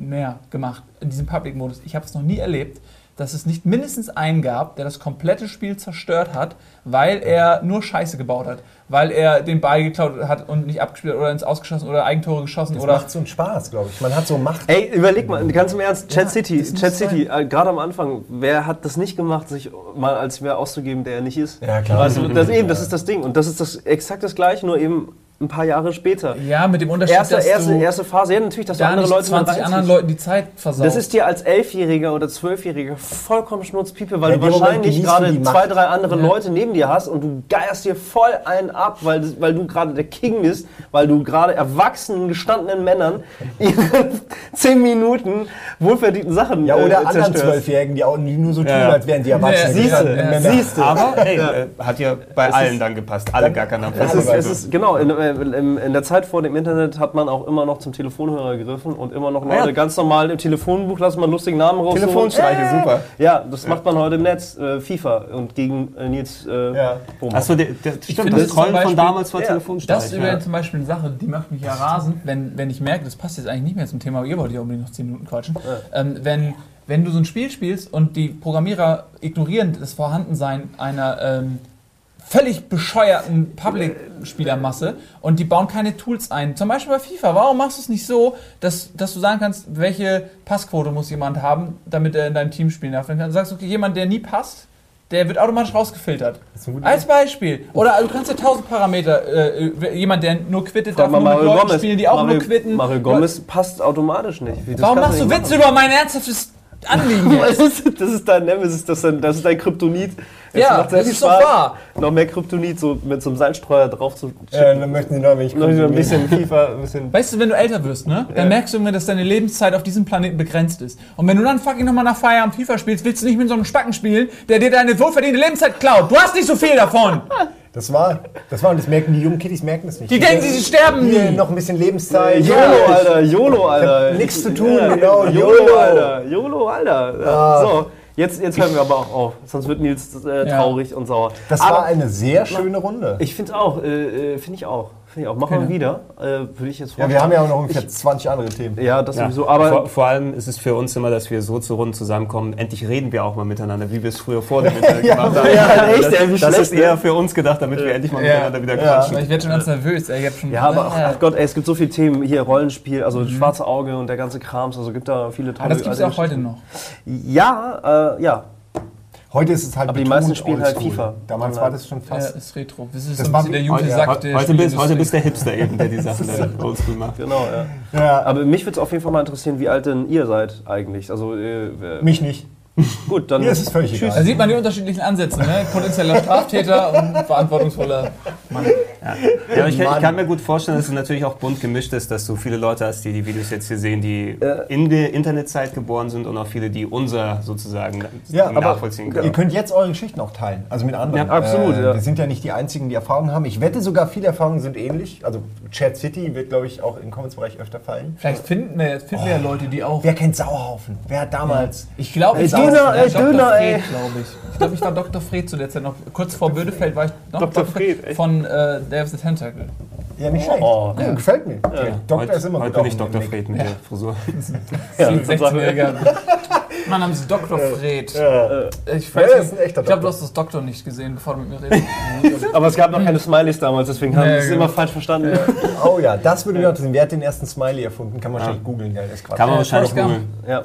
mehr gemacht in diesem Public-Modus. Ich habe es noch nie erlebt, dass es nicht mindestens einen gab, der das komplette Spiel zerstört hat, weil er nur Scheiße gebaut hat. Weil er den Ball geklaut hat und nicht abgespielt hat oder ins Ausgeschossen oder Eigentore geschossen das oder. macht so einen Spaß, glaube ich. Man hat so Macht. Ey, überleg mal, ganz im Ernst, Chat City, das muss Chat City, äh, gerade am Anfang, wer hat das nicht gemacht, sich mal als wer auszugeben, der er nicht ist? Ja, klar. Du, das eben, das ist das Ding. Und das ist das exakt das gleiche, nur eben ein paar Jahre später. Ja, mit dem Unterschied, Erste, dass erste, du erste Phase, ja natürlich, dass du da andere Leute 20 mit anderen. Leuten die Zeit versaust. Das ist dir als Elfjähriger oder Zwölfjähriger vollkommen Schnurzpiepe, weil Ja, du wahrscheinlich du gerade zwei, drei andere Ja. Leute neben dir hast und du geierst dir voll einen ab, weil, das- weil du gerade der King bist, weil du gerade erwachsenen, gestandenen Männern ihre zehn Minuten wohlverdienten Sachen Ja, oder äh, anderen. Zwölfjährigen, die auch nur so tun, Ja. als wären die Erwachsene. Ja, Siehste, Ja, ja. siehste. Aber hey, äh, hat ja bei allen dann gepasst. Alle ist, es ist genau, in, äh, in, in der Zeit vor dem Internet hat man auch immer noch zum Telefonhörer gegriffen und immer noch Leute ja. ganz normal im Telefonbuch lassen man lustigen Namen raus. Telefonstreiche, super. Ja, das macht man heute im Netz, äh, FIFA und gegen äh, Nils äh, Ja. Achso, der, der, stimmt, das das Trollen von damals war Ja, Telefonstreich. Das ist übrigens zum Beispiel eine Sache, die macht mich ja rasend, wenn, wenn ich merke, das passt jetzt eigentlich nicht mehr zum Thema, aber ihr wollt ja unbedingt noch 10 Minuten quatschen. Ähm, wenn, wenn du so ein Spiel spielst und die Programmierer ignorieren das Vorhandensein einer ähm, völlig bescheuerten Public-Spielermasse und die bauen keine Tools ein. Zum Beispiel bei FIFA. Warum machst du es nicht so, dass, dass du sagen kannst, welche Passquote muss jemand haben, damit er in deinem Team spielen darf? Dann sagst du, okay, jemand, der nie passt, der wird automatisch rausgefiltert. Als Beispiel. Oder du kannst ja tausend Parameter, äh, jemand, der nur quittet, darf nur mit Leuten spielen, die auch Mario, nur quitten. Mario Gomez passt automatisch nicht. Warum machst du Witze über mein ernsthaftes Anliegen jetzt? Das ist, dein Nemesis, das ist dein, das ist dein Kryptonit. Es Ja, macht sehr das viel ist doch Spaß, wahr. Noch mehr Kryptonit so mit so einem Salzstreuer drauf zu Ja, dann möchten sie noch ein wenig Noch ein bisschen FIFA, ein bisschen. Weißt du, wenn du älter wirst, ne, dann merkst du immer, dass deine Lebenszeit auf diesem Planeten begrenzt ist. Und wenn du dann fucking nochmal nach Feierabend FIFA spielst, willst du nicht mit so einem Spacken spielen, der dir deine wohlverdiente Lebenszeit klaut. Du hast nicht so viel davon. Das war, das war, und das merken die jungen Kiddies merken das nicht. Die denken, sie sterben nie. noch ein bisschen Lebenszeit. YOLO, Ja. Alter, YOLO, Alter. nichts zu tun, genau, YOLO, YOLO. Alter, YOLO, Alter. Ja, Ah. So, Jetzt, jetzt hören wir aber auch auf, sonst wird Nils äh, Ja. traurig und sauer. Das aber war eine sehr schöne Runde. ich finde es auch, äh, äh, finde ich auch. Finde ich auch. Machen wir Okay. wieder. Äh, Würde ich jetzt ja, wir haben ja auch noch ungefähr 20 andere Themen. Ja, das Ja. sowieso. Aber vor, vor allem ist es für uns immer, dass wir so zu Runden zusammenkommen. Endlich reden wir auch mal miteinander, wie wir es früher vor dem Internet Ja, gemacht haben. ja, echt, ey, wie das, das schlecht, ist eher für uns gedacht, damit wir endlich mal Ja. miteinander wieder Ja. quatschen. Ich werde schon ganz nervös. Ey. Ich hab schon, Ja, aber ach, ach Gott, ey, es gibt so viele Themen hier, Rollenspiel, also Mhm. Schwarze Auge und der ganze Krams, also gibt da viele tolle Aber das gibt es auch heute noch. Ja, äh, ja. Heute ist es halt Aber die meisten spielen halt. FIFA. Damals war das schon Ja, fast. ist Retro. Das ist Das so ein bisschen der Jute heute- sagt. der Heute bist, heute bist der Hipster eben, der die Sachen dann oldschool macht. Genau, ja. Ja, Aber mich würde es auf jeden Fall mal interessieren, wie alt denn ihr seid eigentlich. Also, äh, mich nicht. Gut, dann. Mir ist es völlig egal. Da sieht man die unterschiedlichen Ansätze, ne? Potenzieller Straftäter und verantwortungsvoller Mann. Ja, aber ich, ich Mann. kann mir gut vorstellen, dass es natürlich auch bunt gemischt ist, dass du viele Leute hast, die die Videos jetzt hier sehen, die in der Internetzeit geboren sind und auch viele, die unser sozusagen Ja, aber nachvollziehen ihr können. könnt jetzt eure Geschichten auch teilen, also mit anderen. Ja, absolut, Äh, ja. Wir sind ja nicht die Einzigen, die Erfahrungen haben. Ich wette sogar, viele Erfahrungen sind ähnlich. Also Chat City wird, glaube ich, auch im Comments-Bereich öfter fallen. Vielleicht finden wir, jetzt finden wir ja Leute, die auch. Wer kennt Sauerhaufen? Wer hat damals... Ich glaube, ich Döner, ey, Dr. Döner, Fred, ey. glaube ich. Ich glaube, ich war Dr. Fred zu der Zeit noch. Kurz vor Bödefeld war ich noch Dr. Fred, echt? von äh, of the Tentacle. Ja, nicht schlecht. Oh. Cool, Gefällt mir. Doktor heute, ist immer heute gut. bin ich Dr. Fred mit der Frisur. Ja, 16-Jähriger. Mein Name ist Dr. Fred. Ja. Ich Ja, weiß das nicht, ist ein echter ich glaube, du Doktor. hast das Doktor nicht gesehen, bevor du mit mir redest. Aber es gab noch keine Smileys damals, deswegen haben Ja, wir es genau. immer falsch verstanden. Oh ja, das würde auch interessieren. Wer hat den ersten Smiley erfunden? Kann man wahrscheinlich googeln. Geil, ist Quatsch. Kann man Äh, wahrscheinlich googeln. Ja.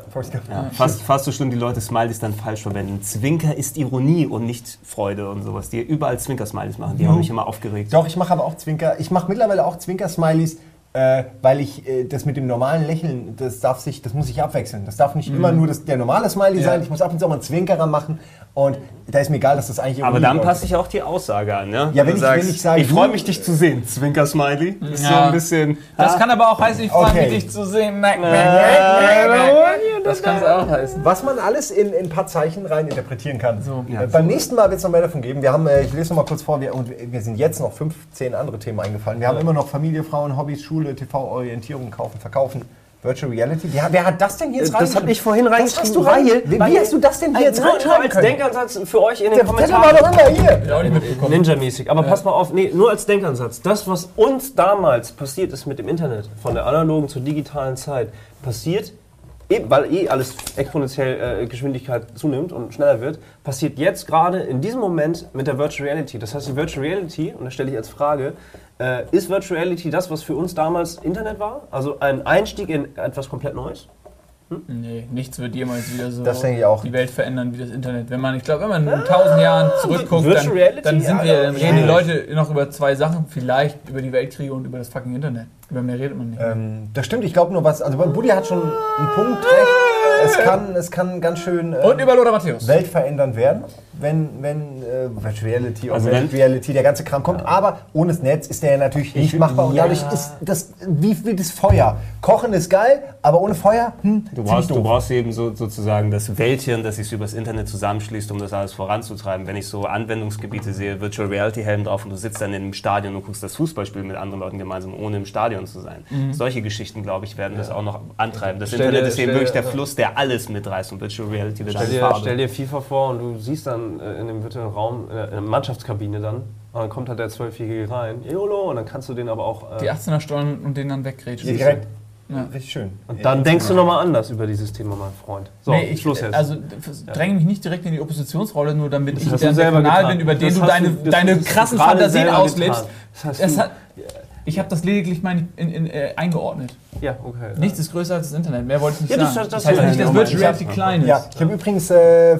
Ja, fast, fast so schlimm, die Leute Smileys dann falsch verwenden. Zwinker ist Ironie und nicht Freude und sowas. Die überall Zwinker-Smileys machen. Die haben mich immer aufgeregt. Doch, ich mache aber auch Zwinker. Ich mache mittlerweile auch Zwinker-Smileys, äh, weil ich äh, das mit dem normalen Lächeln, das darf sich, das muss ich abwechseln. Das darf nicht immer nur das, der normale Smiley Ja. sein. Ich muss ab und zu auch mal einen Zwinkerer machen. Und da ist mir egal, dass das eigentlich Aber dann läuft. passt sich auch die Aussage an, ja? Ja, wenn du ich- wenn ich sage, ich freue mich, dich zu sehen, Zwinker-Smiley. Ist so Ja. ein bisschen... Das kann aber auch heißen, ich freue Okay. mich, dich zu sehen. Nein, Das kann es auch heißen. Was man alles in, in ein paar Zeichen rein interpretieren kann. So. Äh, beim nächsten Mal wird es noch mehr davon geben. Wir haben, äh, ich lese noch mal kurz vor, wir, und wir sind jetzt noch 15 andere Themen eingefallen. Wir haben immer noch Familie, Frauen, Hobbys, Schule, TV-Orientierung, kaufen, verkaufen, Virtual Reality. Wer, wer hat das denn hier jetzt Das habe ich vorhin Das reingeschrieben, hast du rein, wie, wie hast du das denn hier jetzt reinschreiben als können? Denkansatz für euch in den Der Zettel war Kommentaren. doch immer hier. Ja. Ninja-mäßig. Aber pass mal auf, nee, nur als Denkansatz. Das, was uns damals passiert ist mit dem Internet, von der analogen zur digitalen Zeit, passiert, eben, weil eh alles exponentiell äh, Geschwindigkeit zunimmt und schneller wird, passiert jetzt gerade in diesem Moment mit der Virtual Reality. Das heißt, die Virtual Reality, und das stelle ich als Frage, äh, ist Virtual Reality das, was für uns damals Internet war? Also ein Einstieg in etwas komplett Neues? Nee, nichts wird jemals wieder so Das denke ich auch. die Welt verändern wie das Internet. Wenn man, ich glaube, wenn man in tausend Jahren zurückguckt, dann, dann sind Ja, wir, dann reden die Leute noch über zwei Sachen, vielleicht über die Weltkriege und über das fucking Internet. Über mehr redet man nicht. Ähm, das stimmt, ich glaube nur was. Also, Buddy hat schon einen Punkt recht. Es kann, es kann ganz schön äh, und über Lothar Matthäus. weltverändernd werden, wenn, wenn äh, Virtual Reality, Also Augmented wenn- Reality, der ganze Kram kommt. Aber ohne das Netz ist der ja natürlich nicht machbar. Und dadurch ist das wie, wie das Feuer. Kochen ist geil, aber ohne Feuer, hm, Du brauchst, du brauchst eben so, sozusagen das Welthirn, das sich übers Internet zusammenschließt, um das alles voranzutreiben. Wenn ich so Anwendungsgebiete sehe, Virtual Reality Helm drauf und du sitzt dann in einem Stadion und guckst das Fußballspiel mit anderen Leuten gemeinsam, ohne im Stadion zu sein. Solche Geschichten, glaube ich, werden das auch noch antreiben. Das Stell Internet dir- ist eben wirklich der Fluss, der alles mitreißt und Virtual Reality wird Stell dir, Farbe. stell dir FIFA vor und du siehst dann äh, in dem virtuellen Raum, äh, in der Mannschaftskabine dann, und dann kommt halt der Zwölfjährige rein, YOLO, und dann kannst du den aber auch... Äh, Die 18er Stollen und den dann weggrätschen. Ja, direkt. Ja. Richtig schön. und dann denkst du nochmal anders über dieses Thema, mein Freund. So, nee, ich, Schluss jetzt. Also dränge mich nicht direkt in die Oppositionsrolle, nur damit ich du dann der Kanal getan. bin, über den Das du deine, du- das deine krassen Fantasien auslebst. Das hast du- hat, ich habe das lediglich mein, in, in, äh, eingeordnet. ja, okay. Nichts ist größer als das Internet. Mehr wollte ich nicht Ja, das- sagen. das- Das, heißt das- nicht, dass ja, Virtual ich Reality klein ist. Ja, ich habe übrigens äh,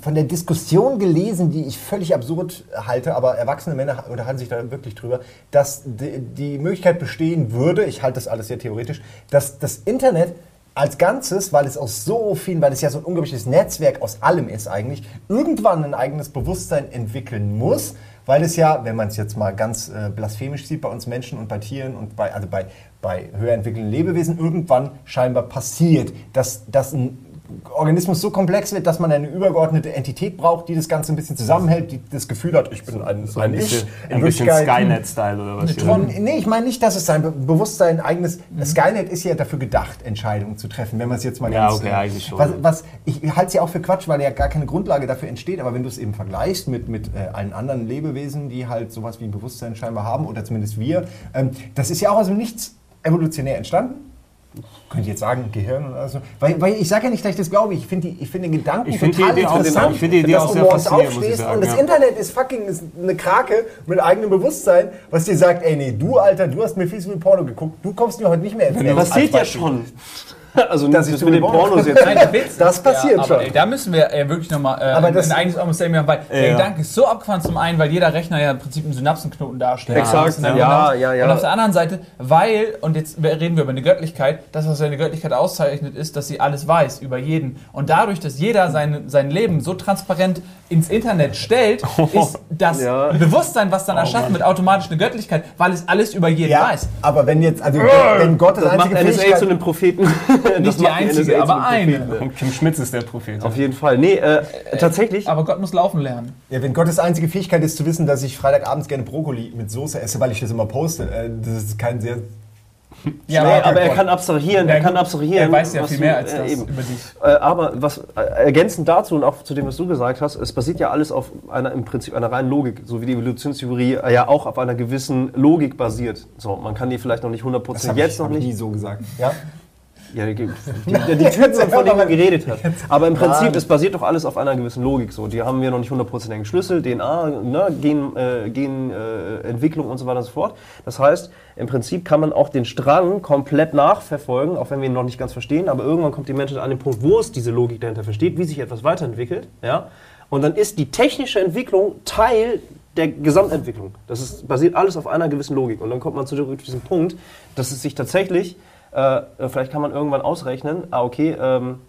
von der Diskussion gelesen, die ich völlig absurd halte, aber erwachsene Männer unterhalten sich da wirklich drüber, dass die, die Möglichkeit bestehen würde, ich halte das alles sehr theoretisch, dass das Internet als Ganzes, weil es aus so vielen, weil es ja so ein unglaubliches Netzwerk aus allem ist eigentlich, irgendwann ein eigenes Bewusstsein entwickeln muss, weil es ja, wenn man es jetzt mal ganz äh, blasphemisch sieht, bei uns Menschen und bei Tieren und bei, also bei, bei höher entwickelten Lebewesen irgendwann scheinbar passiert, dass, dass ein Organismus so komplex wird, dass man eine übergeordnete Entität braucht, die das Ganze ein bisschen zusammenhält, die das Gefühl hat, ich bin ein, So ein bisschen, Ich. ein bisschen Skynet-Style oder was? Tron- Nee, ich meine nicht, dass es sein Be- Bewusstsein eigenes. Mhm. Skynet ist ja dafür gedacht, Entscheidungen zu treffen, wenn man es jetzt mal Ja, ganz. okay, äh, eigentlich schon. Was, was, ich halte es ja auch für Quatsch, weil ja gar keine Grundlage dafür entsteht, aber wenn du es eben vergleichst mit, mit äh, allen anderen Lebewesen, die halt sowas wie ein Bewusstsein scheinbar haben, oder zumindest wir, ähm, das ist ja auch aus dem Nichts evolutionär entstanden. Könnte ich jetzt sagen, Gehirn oder so. Weil, weil ich sage ja nicht, dass ich das glaube. Ich finde die- ich finde den Gedanken Ich finde die total auch- interessant. ich finde die Idee dass auch du sehr morgens faszinierend, muss ich sagen, und das ja. Internet ist fucking ist eine Krake mit eigenem Bewusstsein, was dir sagt, ey nee, du Alter, du hast mir viel zu viel Porno geguckt, du kommst mir heute nicht mehr ins. Das passiert ja schon. Also Dass das ich mit zu den Pornos- jetzt. Nein, der Witz Das passiert ja, schon. Ey, da müssen wir äh, wirklich nochmal äh, Aber ein, das- ein eigenes Statement machen, weil der Ja. Gedanke ist so abgefahren zum einen, weil jeder Rechner ja im Prinzip einen Synapsenknoten darstellt. Exakt, ist dann ja, genau- ja, ja. Und auf der anderen Seite, weil, und jetzt reden wir über eine Göttlichkeit, das, was eine Göttlichkeit auszeichnet, ist, dass sie alles weiß über jeden. Und dadurch, dass jeder sein, sein Leben so transparent ins Internet stellt, ist das Ja. Bewusstsein, was dann erschaffen wird, automatisch eine Göttlichkeit, weil es alles über jeden Ja, weiß. aber wenn jetzt, also wenn Gott das, Das macht einzige NSA Fähigkeit, zu einem Propheten. Nicht die einzige, aber eine. Propheten. Und Kim Schmitz ist der Prophet. Auf jeden Fall. Nee, äh, tatsächlich. Aber Gott muss laufen lernen. ja, wenn Gottes einzige Fähigkeit ist zu wissen, dass ich Freitagabends gerne Brokkoli mit Soße esse, weil ich das immer poste, äh, das ist kein sehr Ja, Nee, aber- er kann abstrahieren, er kann abstrahieren. Er weiß ja viel du- mehr als äh, das eben. über dich. Äh, aber was äh, ergänzend dazu und auch zu dem, was du gesagt hast, es basiert ja alles auf einer im Prinzip einer reinen Logik, so wie die Evolutionstheorie äh, ja auch auf einer gewissen Logik basiert. So, man kann die vielleicht noch nicht 100% Das jetzt ich, noch nicht. nie so gesagt. Ja? Ja, die, die, die, Typen, von denen man geredet hat. Aber im Prinzip, es basiert doch alles auf einer gewissen Logik. So, die haben wir noch nicht hundertprozentigen Schlüssel, DNA, ne, Gen, äh, Gen, äh, Entwicklung und so weiter und so fort. Das heißt, im Prinzip kann man auch den Strang komplett nachverfolgen, auch wenn wir ihn noch nicht ganz verstehen. Aber irgendwann kommt die Menschheit an den Punkt, wo es diese Logik dahinter versteht, wie sich etwas weiterentwickelt. Ja? Und dann ist die technische Entwicklung Teil der Gesamtentwicklung. Das ist, basiert alles auf einer gewissen Logik. Und dann kommt man zu diesem Punkt, dass es sich tatsächlich, äh, vielleicht kann man irgendwann ausrechnen, ah, okay, ähm,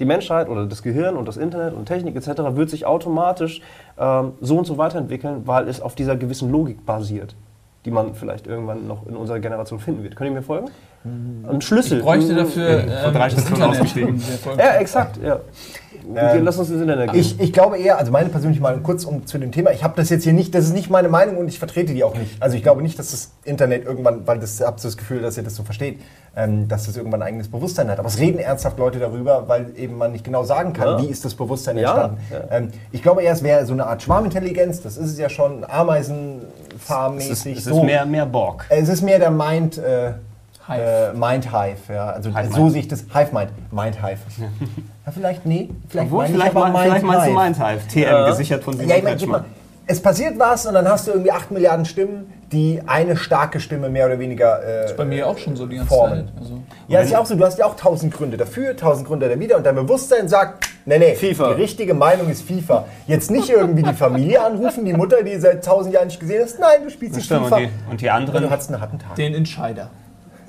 die Menschheit oder das Gehirn und das Internet und Technik etc. wird sich automatisch ähm, so und so weiterentwickeln, weil es auf dieser gewissen Logik basiert, die man vielleicht irgendwann noch in unserer Generation finden wird. Könnt ihr mir folgen? Ein Schlüssel. Ich bräuchte Ein- dafür vor ähm, drei Stunden ausgestiegen. um sehr folgen Ja, exakt, ja. Ähm, Lass uns ins Internet gehen. Ich, ich glaube eher, also meine persönliche Meinung, kurz um zu dem Thema, ich habe das jetzt hier nicht, das ist nicht meine Meinung und ich vertrete die auch nicht. Also ich glaube nicht, dass das Internet irgendwann, weil das habt so das Gefühl, dass ihr das so versteht, ähm, dass das irgendwann ein eigenes Bewusstsein hat. Aber es reden ernsthaft Leute darüber, weil eben man nicht genau sagen kann, Ja. wie ist das Bewusstsein entstanden. ja. Ähm, ich glaube eher, es wäre so eine Art Schwarmintelligenz, das ist es ja schon, Es ist, Ameisenfarm-mäßig. es so. ist mehr, mehr Borg. Es ist mehr der Mind, äh, Hive. äh, Mind Hive, ja. Also Hive so Mind. sehe ich das. Hive Mind. Mind Hive. Ja, vielleicht, nee. Vielleicht, Obwohl, ich vielleicht, aber mein, vielleicht meinst du Hive. Mindhive. TM, gesichert von Simon Ja, ich meine, gib Kretschmann. Es passiert was und dann hast du irgendwie 8 Milliarden Stimmen, die eine starke Stimme mehr oder weniger. Äh, Bei mir auch schon so die ganze Formen. Zeit. Also, Ja, ist ja auch so, du hast ja auch tausend Gründe dafür, tausend Gründe dawider und dein Bewusstsein sagt, nee, nee, FIFA. die richtige Meinung ist FIFA. Jetzt nicht irgendwie die Familie anrufen, die Mutter, die seit tausend Jahren nicht gesehen hast, nein, du spielst Das stimmt. FIFA. Und die, und die Und du anderen, hattest einen harten Tag. den Entscheider.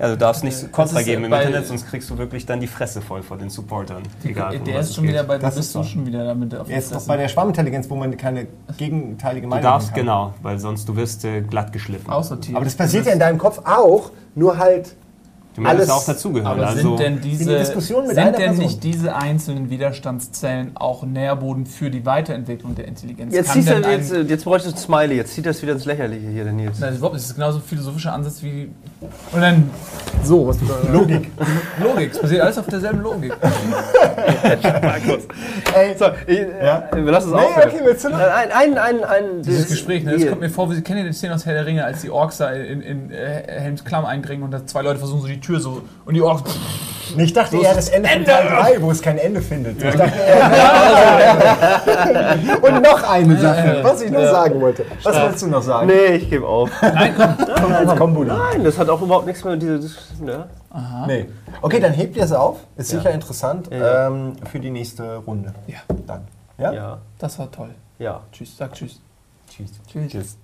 Ja, du darfst nicht Kontra ist, geben äh, im Internet, sonst kriegst du wirklich dann die Fresse voll vor den Supportern. Egal, der ist es schon geht. wieder bei, Das bist ist du schon wieder damit auf Er ist doch bei der Schwarmintelligenz, wo man keine gegenteilige Du Meinung darfst, haben kann. genau, weil sonst du wirst äh, glatt geschliffen. Aussortiert. Aber das passiert ja in deinem Kopf auch, nur halt Du möchtest alles- auch dazugehören. Aber Also, sind denn diese, die Diskussion mit sind denn nicht diese einzelnen Widerstandszellen auch Nährboden für die Weiterentwicklung der Intelligenz? Jetzt, Kann ziehst du, jetzt, äh, jetzt bräuchte ich ein Smiley, jetzt zieht das wieder ins Lächerliche hier, der Nils. Nein, das ist überhaupt nicht. Das ist genauso ein philosophischer Ansatz wie. Und dann. So, was Logik. Logik. Es basiert alles auf derselben Logik. Ey, So, ich, Ja. äh, wir lassen es Nee, aufhören. okay, willst du noch? Ein, ein, ein, ein, Dieses Gespräch, ne, das kommt mir vor, wie Sie kennen ja die Szene aus Herr der Ringe, als die Orks da in, in äh, Helms Klamm eindringen und da zwei Leute versuchen so die Tür so und die Orks. Nee, Ich dachte eher das Ende von Ende. Teil 3, wo es kein Ende findet. Ich dachte eher, Und noch eine Sache, was ich noch sagen wollte. Was wolltest du noch sagen? Nee, ich gebe auf. Nein, komm. Komm Kombo dann. Nein, das hat auch überhaupt nichts mehr mit dieser. Ne? Nee. Okay, dann hebt ihr es auf. Ist sicher interessant Ja. ähm, für die nächste Runde. Ja, Dann. Ja? Ja. das war toll. Ja. Tschüss, sag. Tschüss. Tschüss. Tschüss. Tschüss.